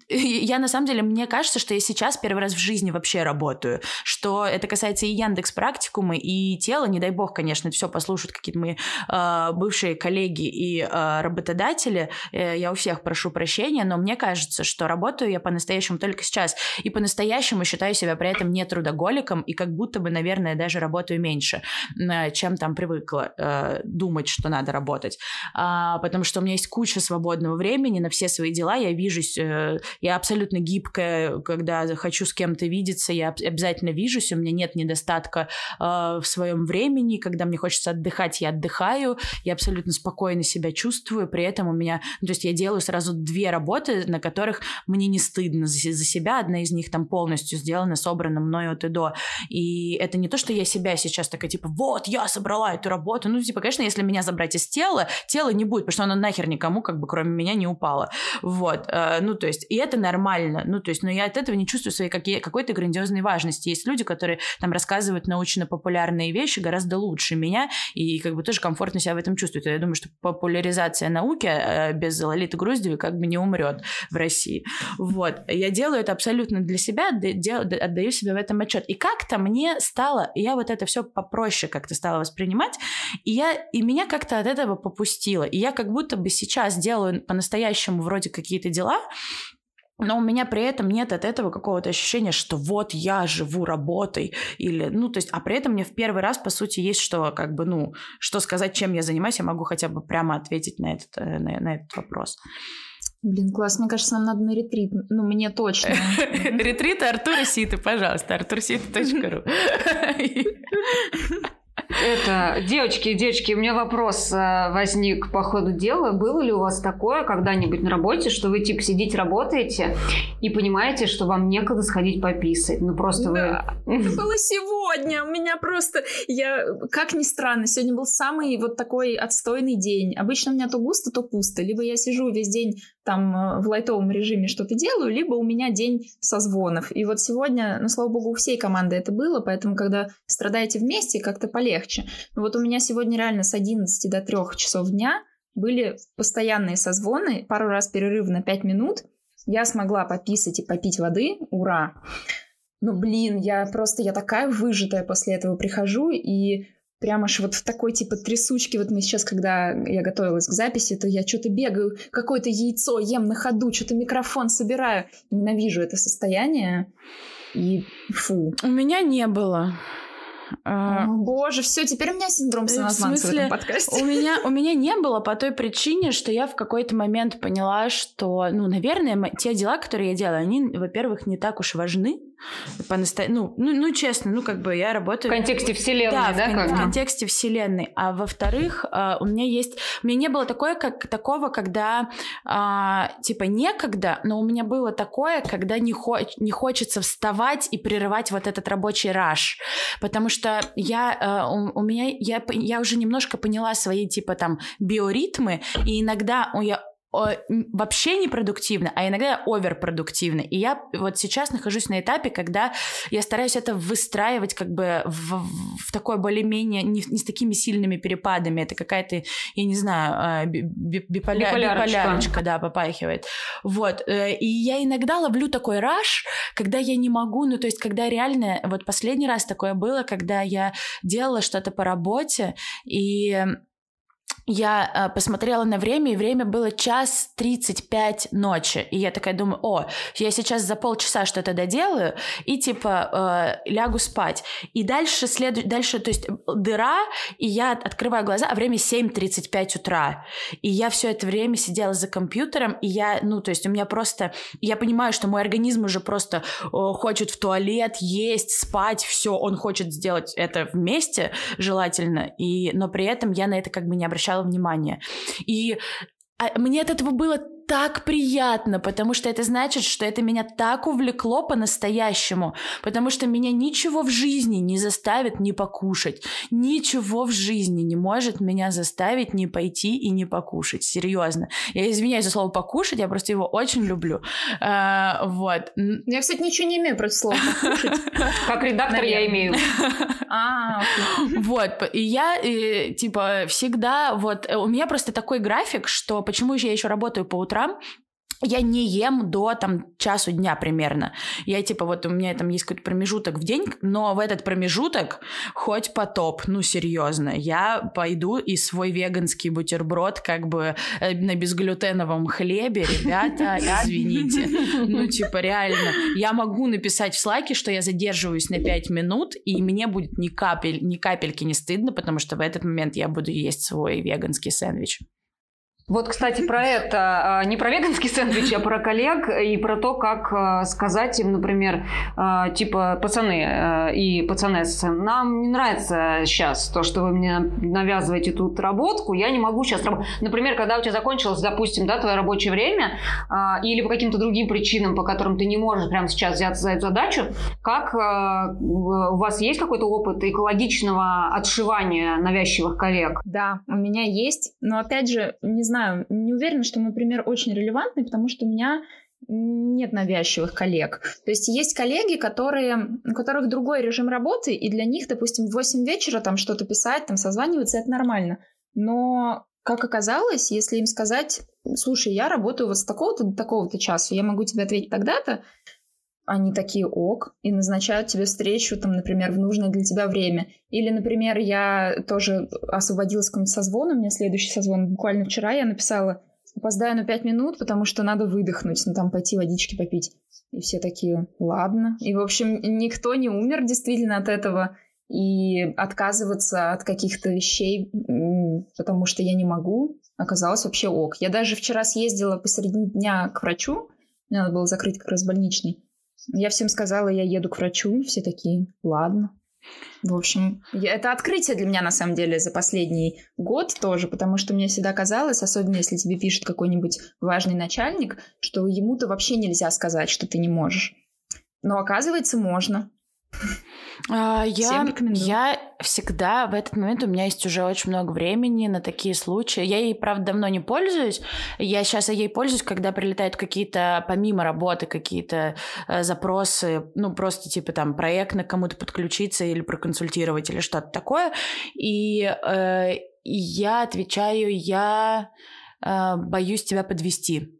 я на самом деле, мне кажется, что я сейчас первый раз в жизни вообще работаю, что это касается и Яндекс практику практикумы и тело, не дай бог, конечно, все послушают какие-то мои э, бывшие коллеги и э, работодатели, э, я у всех прошу прощения, но мне кажется, что работаю я по-настоящему только сейчас, и по-настоящему считаю себя при этом не трудоголиком, и как будто бы, наверное, даже работаю меньше, э, чем там привыкла э, думать, что надо работать, э, потому что у меня есть куча свободного времени на все свои дела, я вижусь, э, я абсолютно гибкая, когда хочу с кем-то видеться, я обязательно вижусь, у меня нет недостатка в своем времени, когда мне хочется отдыхать, я отдыхаю, я абсолютно спокойно себя чувствую, при этом у меня, ну, то есть я делаю сразу две работы, на которых мне не стыдно за, за себя, одна из них там полностью сделана, собрана мной от и до, и это не то, что я себя сейчас такая, типа, вот, я собрала эту работу, ну, типа, конечно, если меня забрать из тела, тела не будет, потому что оно нахер никому, как бы, кроме меня, не упало, вот, э, ну, то есть, и это нормально, ну, то есть, но я от этого не чувствую своей какой-то грандиозной важности, есть люди, которые там рассказывают научно-популярные вещи гораздо лучше меня, и как бы тоже комфортно себя в этом чувствуют, я думаю, что популяризация науки э, без Лолиты Груздевой как бы не умрет в России, вот, я делаю это абсолютно для себя, отдаю себе в этом отчет, и как-то мне стало, я вот это все попроще как-то стала воспринимать, и я, и меня как-то от этого попустило, и я как будто бы сейчас делаю по-настоящему вроде какие-то дела, но у меня при этом нет от этого какого-то ощущения, что вот я живу работой или, ну, то есть, а при этом мне в первый раз, по сути, есть что, как бы, ну, что сказать, чем я занимаюсь, я могу хотя бы прямо ответить на этот, э, на, на этот вопрос. Блин, класс. Мне кажется, нам надо на ретрит. Ну, мне точно. Ретрит Артура Ситы, пожалуйста. артурситы.ру Это, девочки, девочки, у меня вопрос э, возник по ходу дела. Было ли у вас такое когда-нибудь на работе, что вы типа сидите, работаете и понимаете, что вам некогда сходить пописать? Ну просто да, вы... Это было сегодня. У меня просто... Я, как ни странно, сегодня был самый вот такой отстойный день. Обычно у меня то густо, то пусто. Либо я сижу весь день там э, в лайтовом режиме что-то делаю, либо у меня день созвонов. И вот сегодня, ну, слава богу, у всей команды это было, поэтому, когда страдаете вместе, как-то полегче. Но вот у меня сегодня реально с 11 до 3 часов дня были постоянные созвоны, пару раз перерыв на 5 минут. Я смогла пописать и попить воды, ура! Ну, блин, я просто, я такая выжатая после этого прихожу, и прямо аж вот в такой типа трясучке. Вот мы сейчас, когда я готовилась к записи, то я что-то бегаю, какое-то яйцо ем на ходу, что-то микрофон собираю. Ненавижу это состояние. И фу. У меня не было. А, О, боже, все, теперь у меня синдром самозванца в, смысле, в этом подкасте. У меня, у меня не было по той причине, что я в какой-то момент поняла, что, ну, наверное, те дела, которые я делаю, они, во-первых, не так уж важны, по наста... ну, ну, ну, честно, ну, как бы я работаю... В контексте вселенной, да? да в, кон- в контексте вселенной. А во-вторых, uh, у меня есть... У меня не было такое, как, такого, когда, uh, типа, некогда, но у меня было такое, когда не, хо... не хочется вставать и прерывать вот этот рабочий раш. Потому что я... Uh, у, у меня... Я, я уже немножко поняла свои, типа, там, биоритмы, и иногда я вообще непродуктивно, а иногда оверпродуктивно. И я вот сейчас нахожусь на этапе, когда я стараюсь это выстраивать как бы в, в такое более-менее, не, не с такими сильными перепадами. Это какая-то, я не знаю, а, биполя... биполярочка. биполярочка, да, попахивает. Вот. Э, и я иногда ловлю такой раш, когда я не могу, ну то есть когда реально, вот последний раз такое было, когда я делала что-то по работе, и я э, посмотрела на время, и время было час 35 ночи. И я такая думаю, о, я сейчас за полчаса что-то доделаю, и типа э, лягу спать. И дальше следует, дальше, то есть дыра, и я открываю глаза, а время 7.35 утра. И я все это время сидела за компьютером, и я, ну, то есть у меня просто, я понимаю, что мой организм уже просто э, хочет в туалет, есть, спать, все, он хочет сделать это вместе, желательно, и, но при этом я на это как бы не обращала обращала внимания. И а, мне от этого было так приятно, потому что это значит, что это меня так увлекло по-настоящему, потому что меня ничего в жизни не заставит не покушать, ничего в жизни не может меня заставить не пойти и не покушать, серьезно. Я извиняюсь за слово покушать, я просто его очень люблю. А, вот. Я, кстати, ничего не имею против слова покушать. Как редактор я имею. А, вот, и я, типа, всегда, вот, у меня просто такой график, что почему я еще работаю по утрам, утрам, я не ем до там часу дня примерно. Я типа вот у меня там есть какой-то промежуток в день, но в этот промежуток хоть потоп, ну серьезно, я пойду и свой веганский бутерброд как бы э, на безглютеновом хлебе, ребята, извините. Ну типа реально, я могу написать в слайке, что я задерживаюсь на 5 минут, и мне будет ни капель, ни капельки не стыдно, потому что в этот момент я буду есть свой веганский сэндвич. Вот, кстати, про это, а, не про веганский сэндвич, а про коллег и про то, как а, сказать им, например, а, типа, пацаны и пацанессы, нам не нравится сейчас то, что вы мне навязываете тут работку, я не могу сейчас работать. Например, когда у тебя закончилось, допустим, да, твое рабочее время, или по каким-то другим причинам, по которым ты не можешь прямо сейчас взяться за эту задачу, как у вас есть какой-то опыт экологичного отшивания навязчивых коллег? Да, у меня есть, но опять же, не знаю, знаю, не уверена, что мой пример очень релевантный, потому что у меня нет навязчивых коллег. То есть есть коллеги, которые, у которых другой режим работы, и для них, допустим, в 8 вечера там что-то писать, там созваниваться, это нормально. Но, как оказалось, если им сказать, слушай, я работаю вот с такого-то до такого-то часа, я могу тебе ответить тогда-то, они такие ок и назначают тебе встречу, там, например, в нужное для тебя время. Или, например, я тоже освободилась какой-нибудь созвон, у меня следующий созвон буквально вчера, я написала, опоздаю на пять минут, потому что надо выдохнуть, ну, там, пойти водички попить. И все такие, ладно. И, в общем, никто не умер действительно от этого. И отказываться от каких-то вещей, потому что я не могу, оказалось вообще ок. Я даже вчера съездила посреди дня к врачу, мне надо было закрыть как раз больничный. Я всем сказала, я еду к врачу, все такие, ладно. В общем, это открытие для меня, на самом деле, за последний год тоже, потому что мне всегда казалось, особенно если тебе пишет какой-нибудь важный начальник, что ему-то вообще нельзя сказать, что ты не можешь. Но оказывается, можно. А, я, я всегда в этот момент у меня есть уже очень много времени на такие случаи. Я ей, правда, давно не пользуюсь. Я сейчас ей пользуюсь, когда прилетают какие-то, помимо работы, какие-то э, запросы, ну, просто типа там проектно кому-то подключиться или проконсультировать или что-то такое. И э, я отвечаю, я э, боюсь тебя подвести.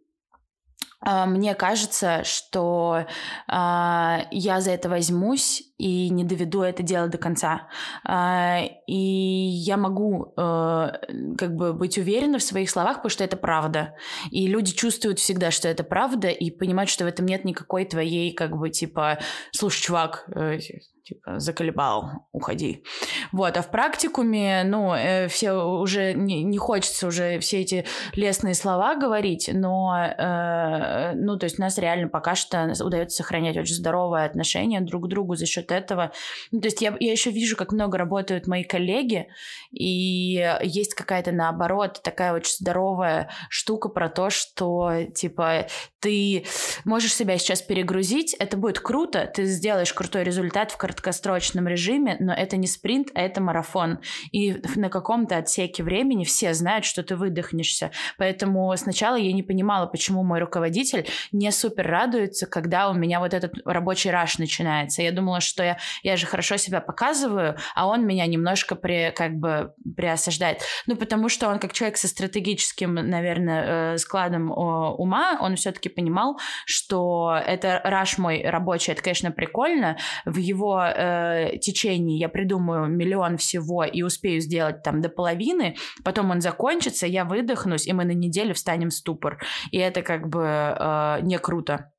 А, мне кажется, что э, я за это возьмусь и не доведу это дело до конца. Э, и я могу э, как бы быть уверена в своих словах, потому что это правда. И люди чувствуют всегда, что это правда, и понимают, что в этом нет никакой твоей, как бы, типа, слушай, чувак, э, типа, заколебал, уходи. Вот, а в практикуме, ну, э, все уже, не, не хочется уже все эти лестные слова говорить, но, э, ну, то есть у нас реально пока что удается сохранять очень здоровое отношение друг к другу за счет этого. Ну, то есть я, я еще вижу, как много работают мои коллеги, и есть какая-то, наоборот, такая очень здоровая штука про то, что, типа, ты можешь себя сейчас перегрузить, это будет круто, ты сделаешь крутой результат в краткосрочном режиме, но это не спринт, а это марафон. И на каком-то отсеке времени все знают, что ты выдохнешься. Поэтому сначала я не понимала, почему мой руководитель не супер радуется, когда у меня вот этот рабочий раш начинается. Я думала, что я, я же хорошо себя показываю, а он меня немножко при, как бы приосаждает. Ну, потому что он как человек со стратегическим, наверное, э, складом ума, он все-таки понимал, что это раш мой рабочий, это, конечно, прикольно. В его э, течении я придумаю миллион всего и успею сделать там до половины, потом он закончится, я выдохнусь, и мы на неделю встанем в ступор. И это как бы э, не круто.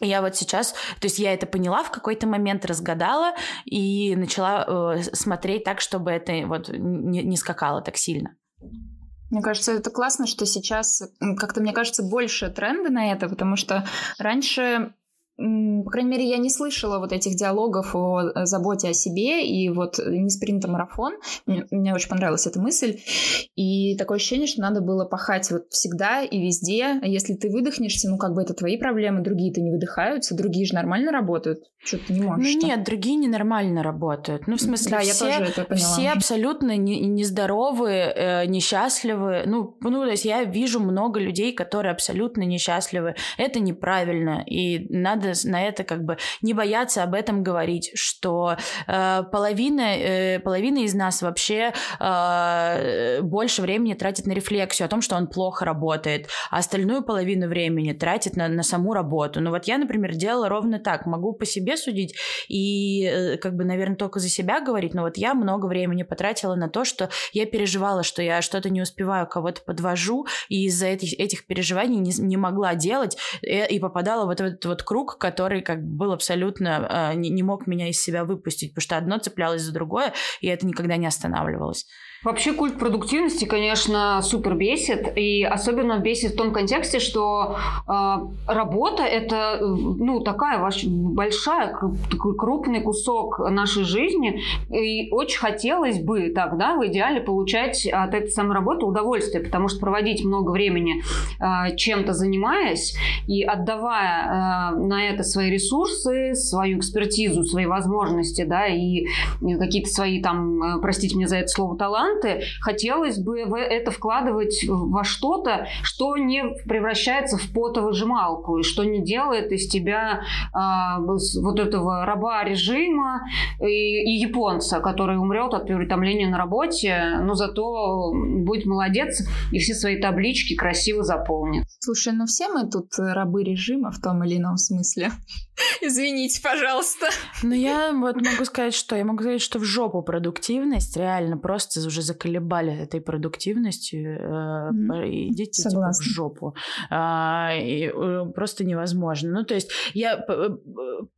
Я вот сейчас, то есть я это поняла в какой-то момент, разгадала и начала э, смотреть так, чтобы это вот не, не скакало так сильно. Мне кажется, это классно, что сейчас как-то, мне кажется, больше тренда на это, потому что раньше по крайней мере, я не слышала вот этих диалогов о э, заботе о себе и вот не спринт, а марафон. Мне, мне очень понравилась эта мысль. И такое ощущение, что надо было пахать вот всегда и везде. А если ты выдохнешься, ну как бы это твои проблемы, другие-то не выдыхаются, другие же нормально работают. Что ты не можешь. Ну что? нет, другие ненормально работают. Ну в смысле, да, все, я тоже это поняла. все абсолютно не, нездоровые, э, несчастливые. Ну, ну, то есть я вижу много людей, которые абсолютно несчастливы. Это неправильно. И надо на это как бы не бояться об этом говорить, что э, половина, э, половина из нас вообще э, больше времени тратит на рефлексию о том, что он плохо работает, а остальную половину времени тратит на, на саму работу. Ну вот я, например, делала ровно так. Могу по себе судить и э, как бы, наверное, только за себя говорить, но вот я много времени потратила на то, что я переживала, что я что-то не успеваю, кого-то подвожу, и из-за этих, этих переживаний не, не могла делать, и, э, и попадала в вот этот вот круг который как бы был абсолютно, э, не, не мог меня из себя выпустить, потому что одно цеплялось за другое, и это никогда не останавливалось. Вообще культ продуктивности, конечно, супер бесит, и особенно бесит в том контексте, что э, работа это ну такая ваш, большая, такой крупный кусок нашей жизни, и очень хотелось бы тогда в идеале получать от этой самой работы удовольствие, потому что проводить много времени э, чем-то занимаясь и отдавая э, на это свои ресурсы, свою экспертизу, свои возможности, да, и какие-то свои там, простите мне за это слово, таланты таланты, хотелось бы это вкладывать во что-то, что не превращается в потовыжималку и что не делает из тебя а, вот этого раба режима и, и японца, который умрет от переутомления на работе, но зато будет молодец и все свои таблички красиво заполнит. Слушай, ну все мы тут рабы режима в том или ином смысле. Извините, пожалуйста. Ну я вот могу сказать, что я могу сказать, что в жопу продуктивность реально просто уже заколебали этой продуктивностью, mm-hmm. идите типа, в жопу. А, и, э, просто невозможно. Ну, то есть я...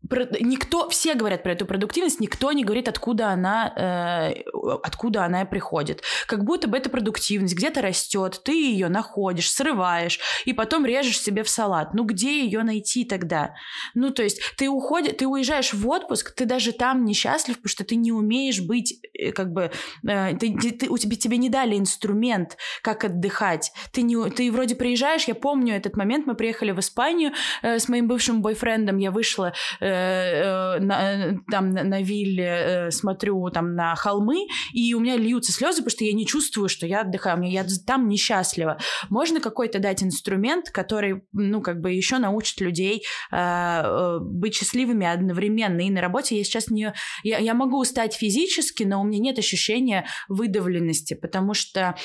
Про, никто... Все говорят про эту продуктивность, никто не говорит, откуда она, э, откуда она приходит. Как будто бы эта продуктивность где-то растет, ты ее находишь, срываешь, и потом режешь себе в салат. Ну, где ее найти тогда? Ну, то есть ты уходишь, ты уезжаешь в отпуск, ты даже там несчастлив, потому что ты не умеешь быть, как бы, ты, ты, у тебя, тебе не дали инструмент, как отдыхать. Ты, не, ты вроде приезжаешь, я помню этот момент, мы приехали в Испанию э, с моим бывшим бойфрендом, я вышла э, э, на, там на, на вилле, э, смотрю там на холмы, и у меня льются слезы, потому что я не чувствую, что я отдыхаю, мне, я там несчастлива. Можно какой-то дать инструмент, который, ну, как бы еще научит людей э, э, быть счастливыми одновременно. И на работе я сейчас не... Я, я могу устать физически, но у меня нет ощущения выдавленности деятельности, потому что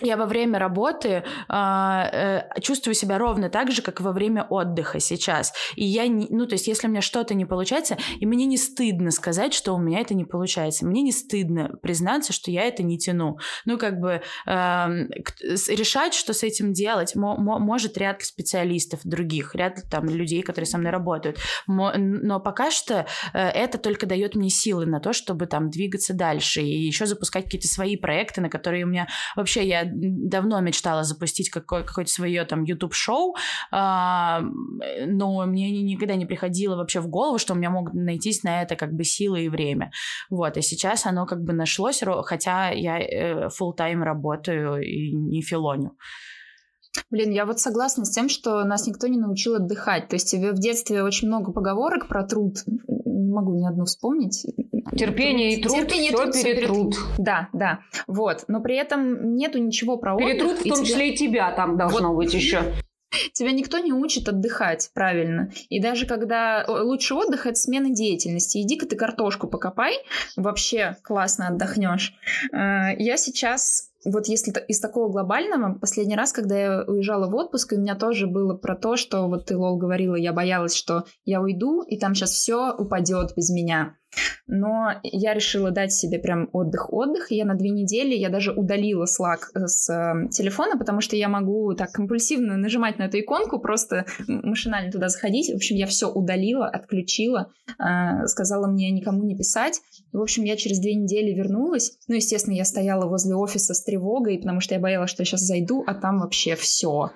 я во время работы э, э, чувствую себя ровно так же, как во время отдыха сейчас. И я, не, ну, то есть, если у меня что-то не получается, и мне не стыдно сказать, что у меня это не получается. Мне не стыдно признаться, что я это не тяну. Ну, как бы э, решать, что с этим делать, мо- может ряд специалистов других, ряд там людей, которые со мной работают. Но пока что э, это только дает мне силы на то, чтобы там двигаться дальше и еще запускать какие-то свои проекты, на которые у меня вообще я давно мечтала запустить какое- какое-то свое там YouTube-шоу, а, но мне никогда не приходило вообще в голову, что у меня могут найтись на это как бы силы и время. Вот, и сейчас оно как бы нашлось, хотя я э, full тайм работаю и не филоню. Блин, я вот согласна с тем, что нас никто не научил отдыхать. То есть в детстве очень много поговорок про труд. Не могу ни одну вспомнить. Терпение и труд, Терпение, все труд, перетруд. Да, да. Вот. Но при этом нету ничего про отдых. Перетруд в том числе и тебя там должно быть еще. Тебя никто не учит отдыхать правильно. И даже когда лучший отдых это смена деятельности. Иди-ка ты картошку покопай, вообще классно отдохнешь. Э, я сейчас вот если из такого глобального, последний раз, когда я уезжала в отпуск, у меня тоже было про то, что вот ты, Лол, говорила, я боялась, что я уйду, и там сейчас все упадет без меня. Но я решила дать себе прям отдых-отдых. Я на две недели, я даже удалила Slack э, с э, телефона, потому что я могу так компульсивно нажимать на эту иконку, просто машинально туда заходить. В общем, я все удалила, отключила, э, сказала мне никому не писать. В общем, я через две недели вернулась. Ну, естественно, я стояла возле офиса с тревогой, потому что я боялась, что я сейчас зайду, а там вообще все.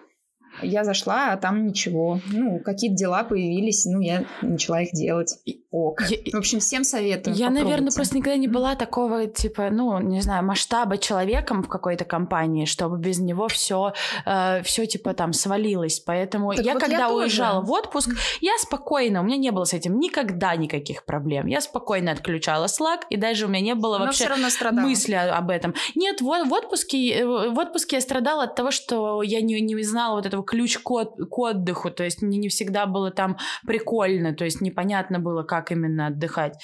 Я зашла, а там ничего. Ну, какие-то дела появились, ну, я начала их делать. Ок. Я, в общем, всем советую. Я, наверное, просто никогда не была такого, типа, ну, не знаю, масштаба человеком в какой-то компании, чтобы без него все, э, все типа, там, свалилось. Поэтому так я, вот когда я уезжала тоже. в отпуск, я спокойно, у меня не было с этим никогда никаких проблем. Я спокойно отключала Slack, и даже у меня не было вообще мысли об этом. Нет, в, в, отпуске, э, в отпуске я страдала от того, что я не, не знала вот этого ключ к, к отдыху, то есть мне не всегда было там прикольно, то есть непонятно было, как именно отдыхать.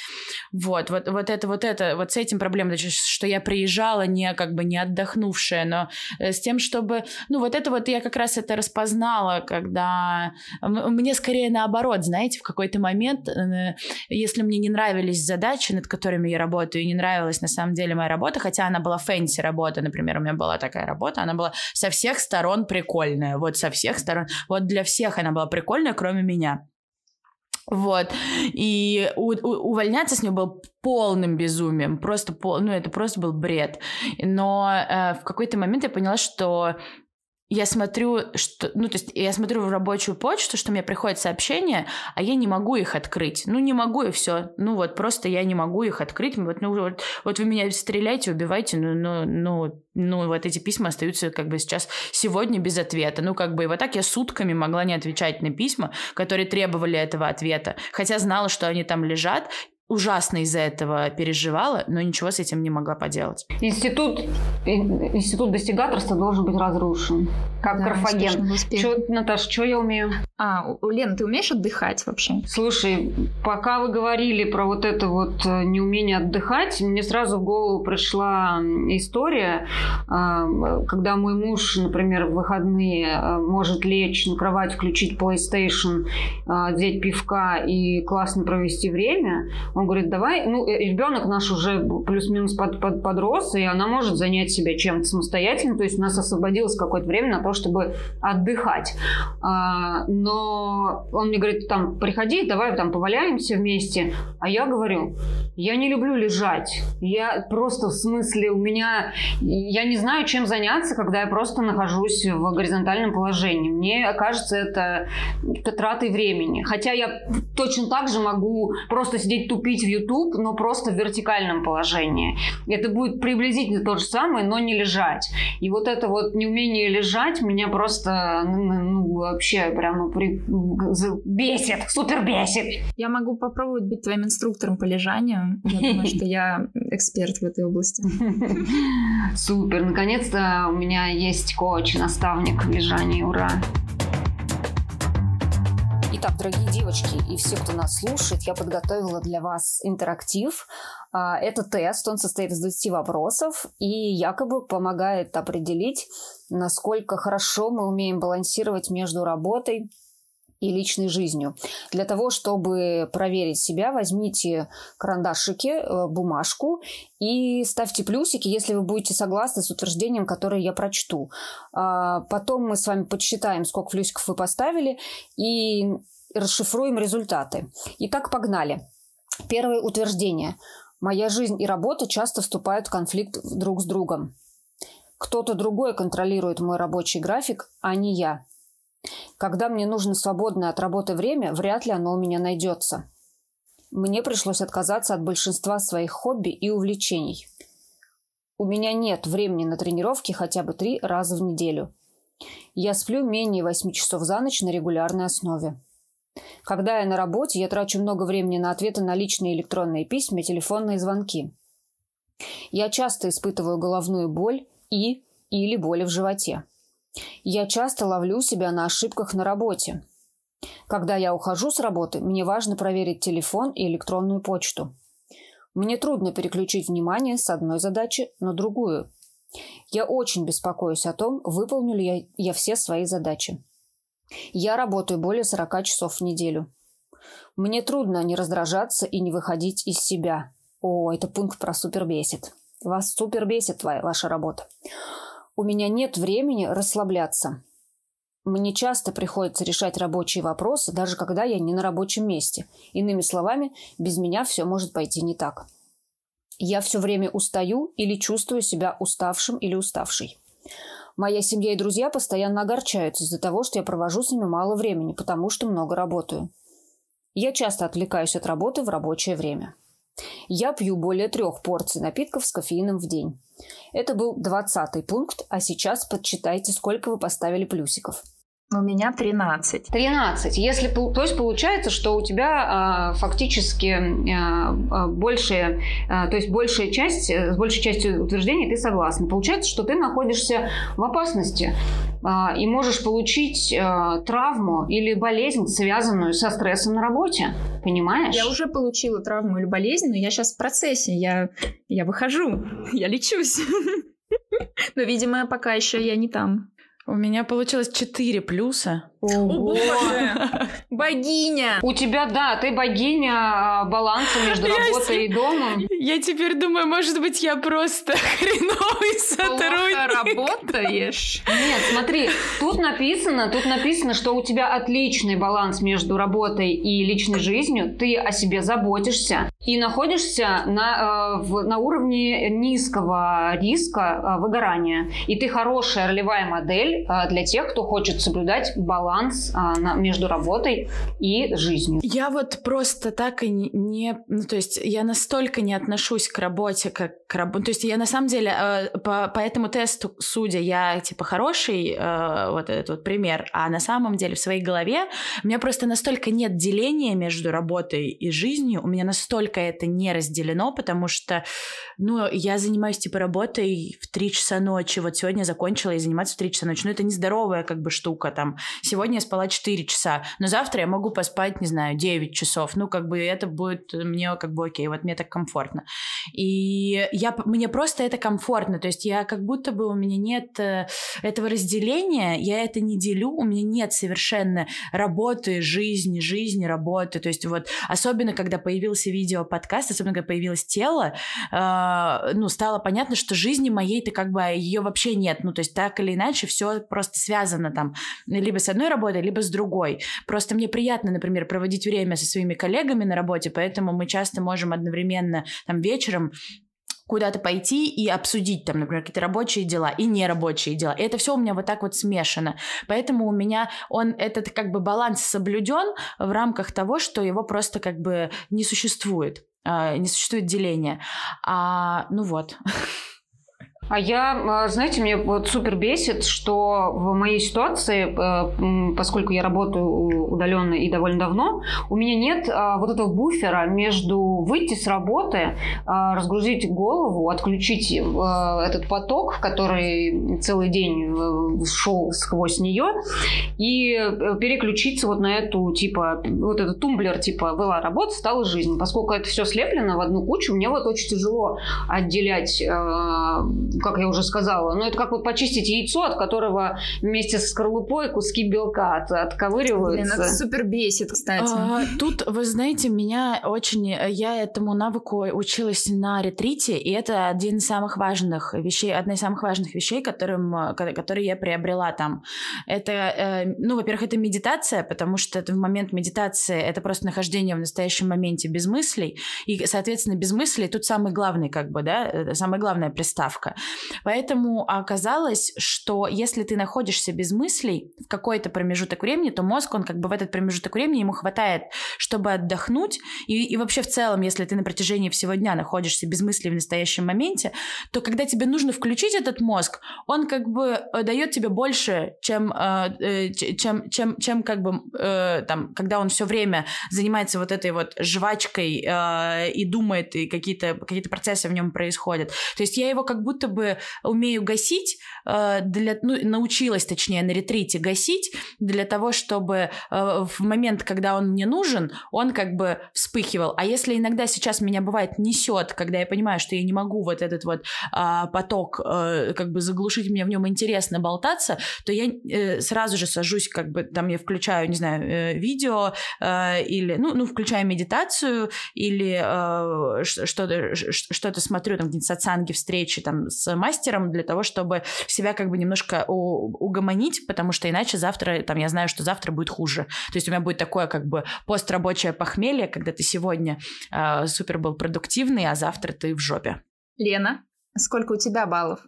Вот, вот, вот это, вот это, вот с этим проблема, что я приезжала не как бы не отдохнувшая, но э, с тем, чтобы, ну вот это вот я как раз это распознала, когда мне скорее наоборот, знаете, в какой-то момент, э, если мне не нравились задачи, над которыми я работаю, и не нравилась на самом деле моя работа, хотя она была fancy работа, например, у меня была такая работа, она была со всех сторон прикольная, вот со всех сторон. Вот для всех она была прикольная, кроме меня. Вот. И у, у, увольняться с него было полным безумием. Просто пол, ну, это просто был бред. Но э, в какой-то момент я поняла, что я смотрю, что, ну, то есть я смотрю в рабочую почту, что мне приходят сообщения, а я не могу их открыть. Ну, не могу, и все. Ну, вот просто я не могу их открыть. Вот, ну, вот, вот вы меня стреляйте, убивайте, ну, ну, ну, ну, вот эти письма остаются как бы сейчас сегодня без ответа. Ну, как бы и вот так я сутками могла не отвечать на письма, которые требовали этого ответа. Хотя знала, что они там лежат, ужасно из-за этого переживала, но ничего с этим не могла поделать. Институт, институт достигаторства должен быть разрушен, как да, Карфаген. Чё, Наташа, что я умею? А, Лен, ты умеешь отдыхать вообще? Слушай, пока вы говорили про вот это вот э, неумение отдыхать, мне сразу в голову пришла история, а, когда мой муж, например, в выходные э, может лечь на кровать, включить PlayStation, взять пивка и классно провести время, он говорит, давай, ну, э, ребенок наш уже плюс-минус под, под, подрос, и она может занять себя чем-то самостоятельно, то есть у нас освободилось какое-то время на то, чтобы отдыхать. А, но он мне говорит, там, приходи, давай там поваляемся вместе. А я говорю, я не люблю лежать. Я просто, в смысле, у меня, я не знаю, чем заняться, когда я просто нахожусь в горизонтальном положении. Мне кажется, это, это тратой времени. Хотя я точно так же могу просто сидеть тупить вступить в YouTube, но просто в вертикальном положении. Это будет приблизительно то же самое, но не лежать. И вот это вот неумение лежать меня просто ну, ну, ну вообще прям ну, при... бесит, супер бесит. Я могу попробовать быть твоим инструктором по лежанию. Я думаю, что я эксперт в этой области. Супер, наконец-то у меня есть коуч, наставник в лежании, ура! Итак, дорогие девочки и все, кто нас слушает, я подготовила для вас интерактив. А, это тест, он состоит из 20 вопросов и якобы помогает определить, насколько хорошо мы умеем балансировать между работой и личной жизнью. Для того, чтобы проверить себя, возьмите карандашики, э, бумажку и ставьте плюсики, если вы будете согласны с утверждением, которое я прочту. А, потом мы с вами подсчитаем, сколько плюсиков вы поставили, и расшифруем результаты. Итак, погнали. Первое утверждение. Моя жизнь и работа часто вступают в конфликт друг с другом. Кто-то другой контролирует мой рабочий график, а не я. Когда мне нужно свободное от работы время, вряд ли оно у меня найдется. Мне пришлось отказаться от большинства своих хобби и увлечений. У меня нет времени на тренировки хотя бы три раза в неделю. Я сплю менее 8 часов за ночь на регулярной основе. Когда я на работе, я трачу много времени на ответы на личные электронные письма и телефонные звонки. Я часто испытываю головную боль и или боли в животе. Я часто ловлю себя на ошибках на работе. Когда я ухожу с работы, мне важно проверить телефон и электронную почту. Мне трудно переключить внимание с одной задачи на другую. Я очень беспокоюсь о том, выполню ли я, я все свои задачи. Я работаю более 40 часов в неделю. Мне трудно не раздражаться и не выходить из себя. О, это пункт про супер бесит. Вас супер бесит твоя, ваша работа. У меня нет времени расслабляться. Мне часто приходится решать рабочие вопросы, даже когда я не на рабочем месте. Иными словами, без меня все может пойти не так. Я все время устаю или чувствую себя уставшим или уставшей. Моя семья и друзья постоянно огорчаются из-за того, что я провожу с ними мало времени, потому что много работаю. Я часто отвлекаюсь от работы в рабочее время. Я пью более трех порций напитков с кофеином в день. Это был двадцатый пункт, а сейчас подсчитайте, сколько вы поставили плюсиков – у меня 13. 13. Если, то есть получается, что у тебя э, фактически э, большая, э, то есть большая часть, с большей частью утверждений ты согласна. Получается, что ты находишься в опасности э, и можешь получить э, травму или болезнь, связанную со стрессом на работе. Понимаешь? Я уже получила травму или болезнь, но я сейчас в процессе. Я, я выхожу, я лечусь. Но, видимо, пока еще я не там. У меня получилось 4 плюса. О, боже! Богиня! У тебя, да, ты богиня а, баланса между работой и домом. Я теперь думаю, может быть, я просто хреновый сотрудник. Плохо работаешь. Нет, смотри, тут написано, тут написано, что у тебя отличный баланс между работой и личной жизнью. Ты о себе заботишься и находишься на, э, в, на уровне низкого риска э, выгорания. И ты хорошая ролевая модель э, для тех, кто хочет соблюдать баланс баланс а, между работой и жизнью. Я вот просто так и не... Ну, то есть я настолько не отношусь к работе, как к работе. То есть я на самом деле э, по, по этому тесту, судя, я типа хороший, э, вот этот вот пример, а на самом деле в своей голове у меня просто настолько нет деления между работой и жизнью, у меня настолько это не разделено, потому что, ну, я занимаюсь типа работой в 3 часа ночи, вот сегодня закончила и заниматься в 3 часа ночи, ну, это нездоровая как бы штука, там, сегодня я спала 4 часа, но завтра я могу поспать, не знаю, 9 часов. Ну, как бы это будет мне как бы окей, вот мне так комфортно. И я, мне просто это комфортно, то есть я как будто бы у меня нет э, этого разделения, я это не делю, у меня нет совершенно работы, жизни, жизни, работы, то есть вот особенно когда появился видео-подкаст, особенно когда появилось тело, э, ну, стало понятно, что жизни моей-то как бы ее вообще нет, ну, то есть так или иначе все просто связано там либо с одной работой, либо с другой. Просто мне приятно, например, проводить время со своими коллегами на работе, поэтому мы часто можем одновременно там вечером куда-то пойти и обсудить там, например, какие-то рабочие дела и нерабочие дела. И это все у меня вот так вот смешано. Поэтому у меня он, этот как бы баланс соблюден в рамках того, что его просто как бы не существует. Э, не существует деления. А, ну вот. А я, а, знаете, мне вот супер бесит, что в моей ситуации, э, поскольку я работаю удаленно и довольно давно, у меня нет а, вот этого буфера между выйти с работы, а, разгрузить голову, отключить э, этот поток, который целый день э, шел сквозь нее, и переключиться вот на эту, типа, вот этот тумблер, типа, была работа, стала жизнь. Поскольку это все слеплено в одну кучу, мне вот очень тяжело отделять как я уже сказала. Но это как вот почистить яйцо, от которого вместе с скорлупой куски белка от, отковыриваются. Блин, это супер бесит, кстати. А, тут, вы знаете, меня очень... Я этому навыку училась на ретрите, и это один из самых важных вещей, одна из самых важных вещей, которым, которые я приобрела там. Это, э, ну, во-первых, это медитация, потому что это в момент медитации это просто нахождение в настоящем моменте без мыслей, и, соответственно, без мыслей тут самый главный, как бы, да, самая главная приставка. Поэтому оказалось, что если ты находишься без мыслей в какой-то промежуток времени, то мозг, он как бы в этот промежуток времени ему хватает, чтобы отдохнуть. И, и вообще в целом, если ты на протяжении всего дня находишься без мыслей в настоящем моменте, то когда тебе нужно включить этот мозг, он как бы э, дает тебе больше, чем, э, э, чем, чем, чем как бы там, когда он все время занимается вот этой вот жвачкой и думает, и какие-то какие процессы в нем происходят. То есть я его как будто бы бы умею гасить, э, для, ну, научилась, точнее, на ретрите гасить, для того, чтобы э, в момент, когда он мне нужен, он как бы вспыхивал. А если иногда сейчас меня бывает несет, когда я понимаю, что я не могу вот этот вот а, поток э, как бы заглушить, мне в нем интересно болтаться, то я сразу же сажусь, как бы там я включаю, не знаю, видео или, ну, ну, включаю медитацию или что-то, что-то смотрю, там, какие-то сатсанги, встречи там с мастером для того, чтобы себя как бы немножко угомонить, потому что иначе завтра, там, я знаю, что завтра будет хуже. То есть у меня будет такое как бы пострабочее похмелье, когда ты сегодня э, супер был продуктивный, а завтра ты в жопе. Лена, сколько у тебя баллов?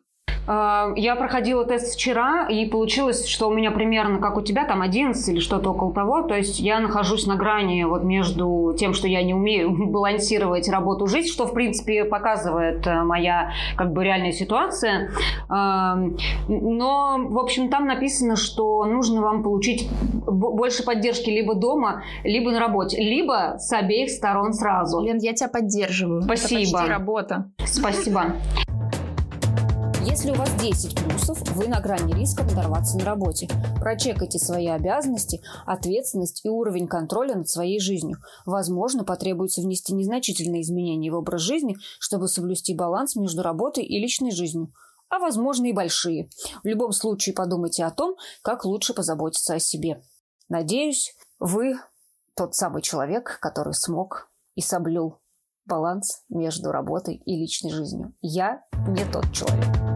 А, я проходила тест вчера, и получилось, что у меня примерно, как у тебя, там 11 или что-то около того. То есть я нахожусь на грани вот между тем, что я не умею балансировать работу жизнь, что, в принципе, показывает э, моя как бы реальная ситуация. А, но, в общем, там написано, что нужно вам получить больше поддержки либо дома, либо на работе, либо с обеих сторон сразу. Лен, я тебя поддерживаю. Спасибо. Это почти работа. Спасибо. Если у вас 10 плюсов, вы на грани риска надорваться на работе. Прочекайте свои обязанности, ответственность и уровень контроля над своей жизнью. Возможно, потребуется внести незначительные изменения в образ жизни, чтобы соблюсти баланс между работой и личной жизнью. а возможно и большие. В любом случае подумайте о том, как лучше позаботиться о себе. Надеюсь, вы тот самый человек, который смог и соблюл баланс между работой и личной жизнью. Я не тот человек.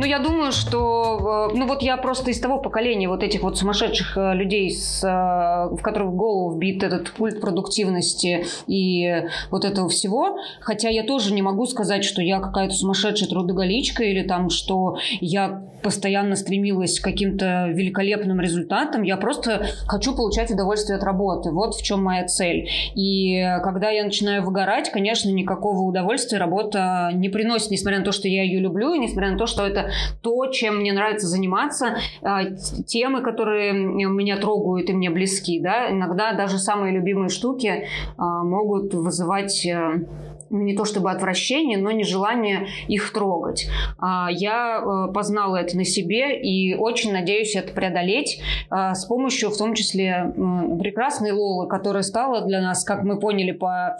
Ну, я думаю, что... Э, ну, вот я просто из того поколения вот этих вот сумасшедших э, людей, с, э, в которых в голову вбит этот культ продуктивности и вот этого всего. Хотя я тоже не могу сказать, что я какая-то сумасшедшая трудоголичка или там, что я постоянно стремилась к каким-то великолепным результатам. Я просто хочу получать удовольствие от работы. Вот в чем моя цель. И когда я начинаю выгорать, конечно, никакого удовольствия работа не приносит, несмотря на то, что я ее люблю, и несмотря на то, что это то, чем мне нравится заниматься, а, темы, которые меня трогают и мне близки, да, иногда даже самые любимые штуки а, могут вызывать э, не то чтобы отвращение, но нежелание их трогать. А, я э, познала это на себе и очень надеюсь это преодолеть с помощью, в том числе, прекрасной Лолы, которая стала для нас, как мы поняли по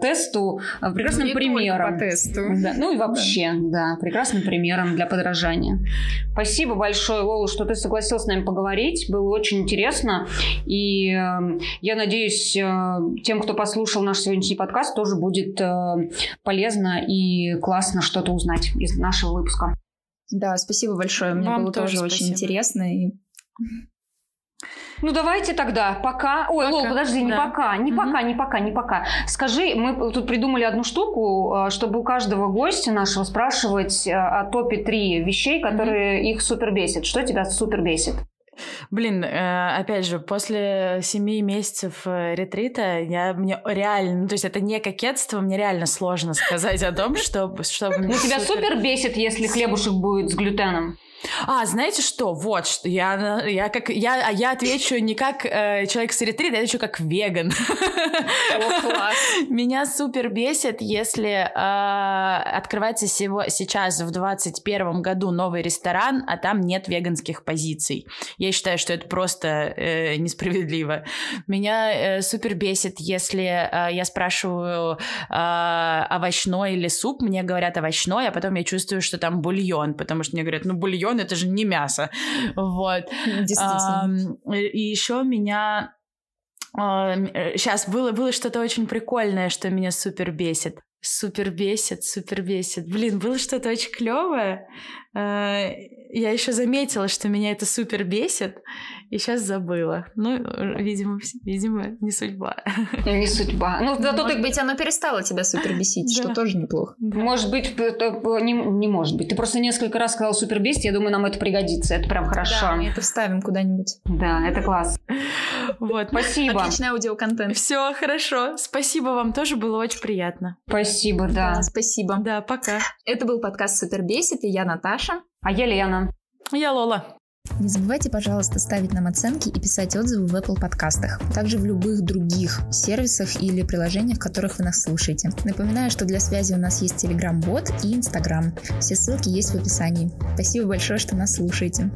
тесту, прекрасным ну, примером. по тесту. Да, ну и вообще, да. да, прекрасным примером для подражания. Спасибо большое, Лола, что ты согласилась с нами поговорить. Было очень интересно. И э, я надеюсь, э, тем, кто послушал наш сегодняшний подкаст, тоже будет э, полезно и классно что-то узнать из нашего выпуска. Да, спасибо большое. Мне Вам было тоже, тоже очень интересно. И... Ну давайте тогда, пока. Ой, пока. Лол, подожди, не да. пока, не угу. пока, не пока, не пока. Скажи, мы тут придумали одну штуку, э, чтобы у каждого гостя нашего спрашивать э, о топе три вещей, которые угу. их супер бесит. Что тебя супер бесит? Блин, э, опять же, после семи месяцев ретрита я мне реально, ну то есть это не кокетство, мне реально сложно сказать о том, что, что Ну тебя супер бесит, если хлебушек будет с глютеном. А, знаете что? Вот что я, я как я, а я отвечу не как э, человек с ретрита, я отвечу как веган. О, класс. Меня супер бесит, если э, открывается сего, сейчас в 2021 году новый ресторан, а там нет веганских позиций. Я считаю, что это просто э, несправедливо. Меня э, супер бесит, если э, я спрашиваю э, овощной или суп, мне говорят овощной, а потом я чувствую, что там бульон, потому что мне говорят, ну бульон бульон, это же не мясо. Вот. Действительно. И еще меня Сейчас было, было что-то очень прикольное, что меня супер бесит. Супер бесит, супер бесит. Блин, было что-то очень клевое. Я еще заметила, что меня это супер бесит, и сейчас забыла. Ну, видимо, видимо, не судьба. Не судьба. Ну, зато может быть, оно перестало тебя супер бесить, что тоже неплохо. Может быть, не, не может быть. Ты просто несколько раз сказала супер бесить, я думаю, нам это пригодится. Это прям хорошо. Да, мы это вставим куда-нибудь. Да, это класс. Вот, спасибо. Отличный аудиоконтент. Все, хорошо. Спасибо вам тоже, было очень приятно. Спасибо, да. да спасибо. Да, пока. Это был подкаст Супер бесит, и я Наташа. А я Лена. Я Лола. Не забывайте, пожалуйста, ставить нам оценки и писать отзывы в Apple подкастах, также в любых других сервисах или приложениях, в которых вы нас слушаете. Напоминаю, что для связи у нас есть Telegram-бот и Instagram. Все ссылки есть в описании. Спасибо большое, что нас слушаете.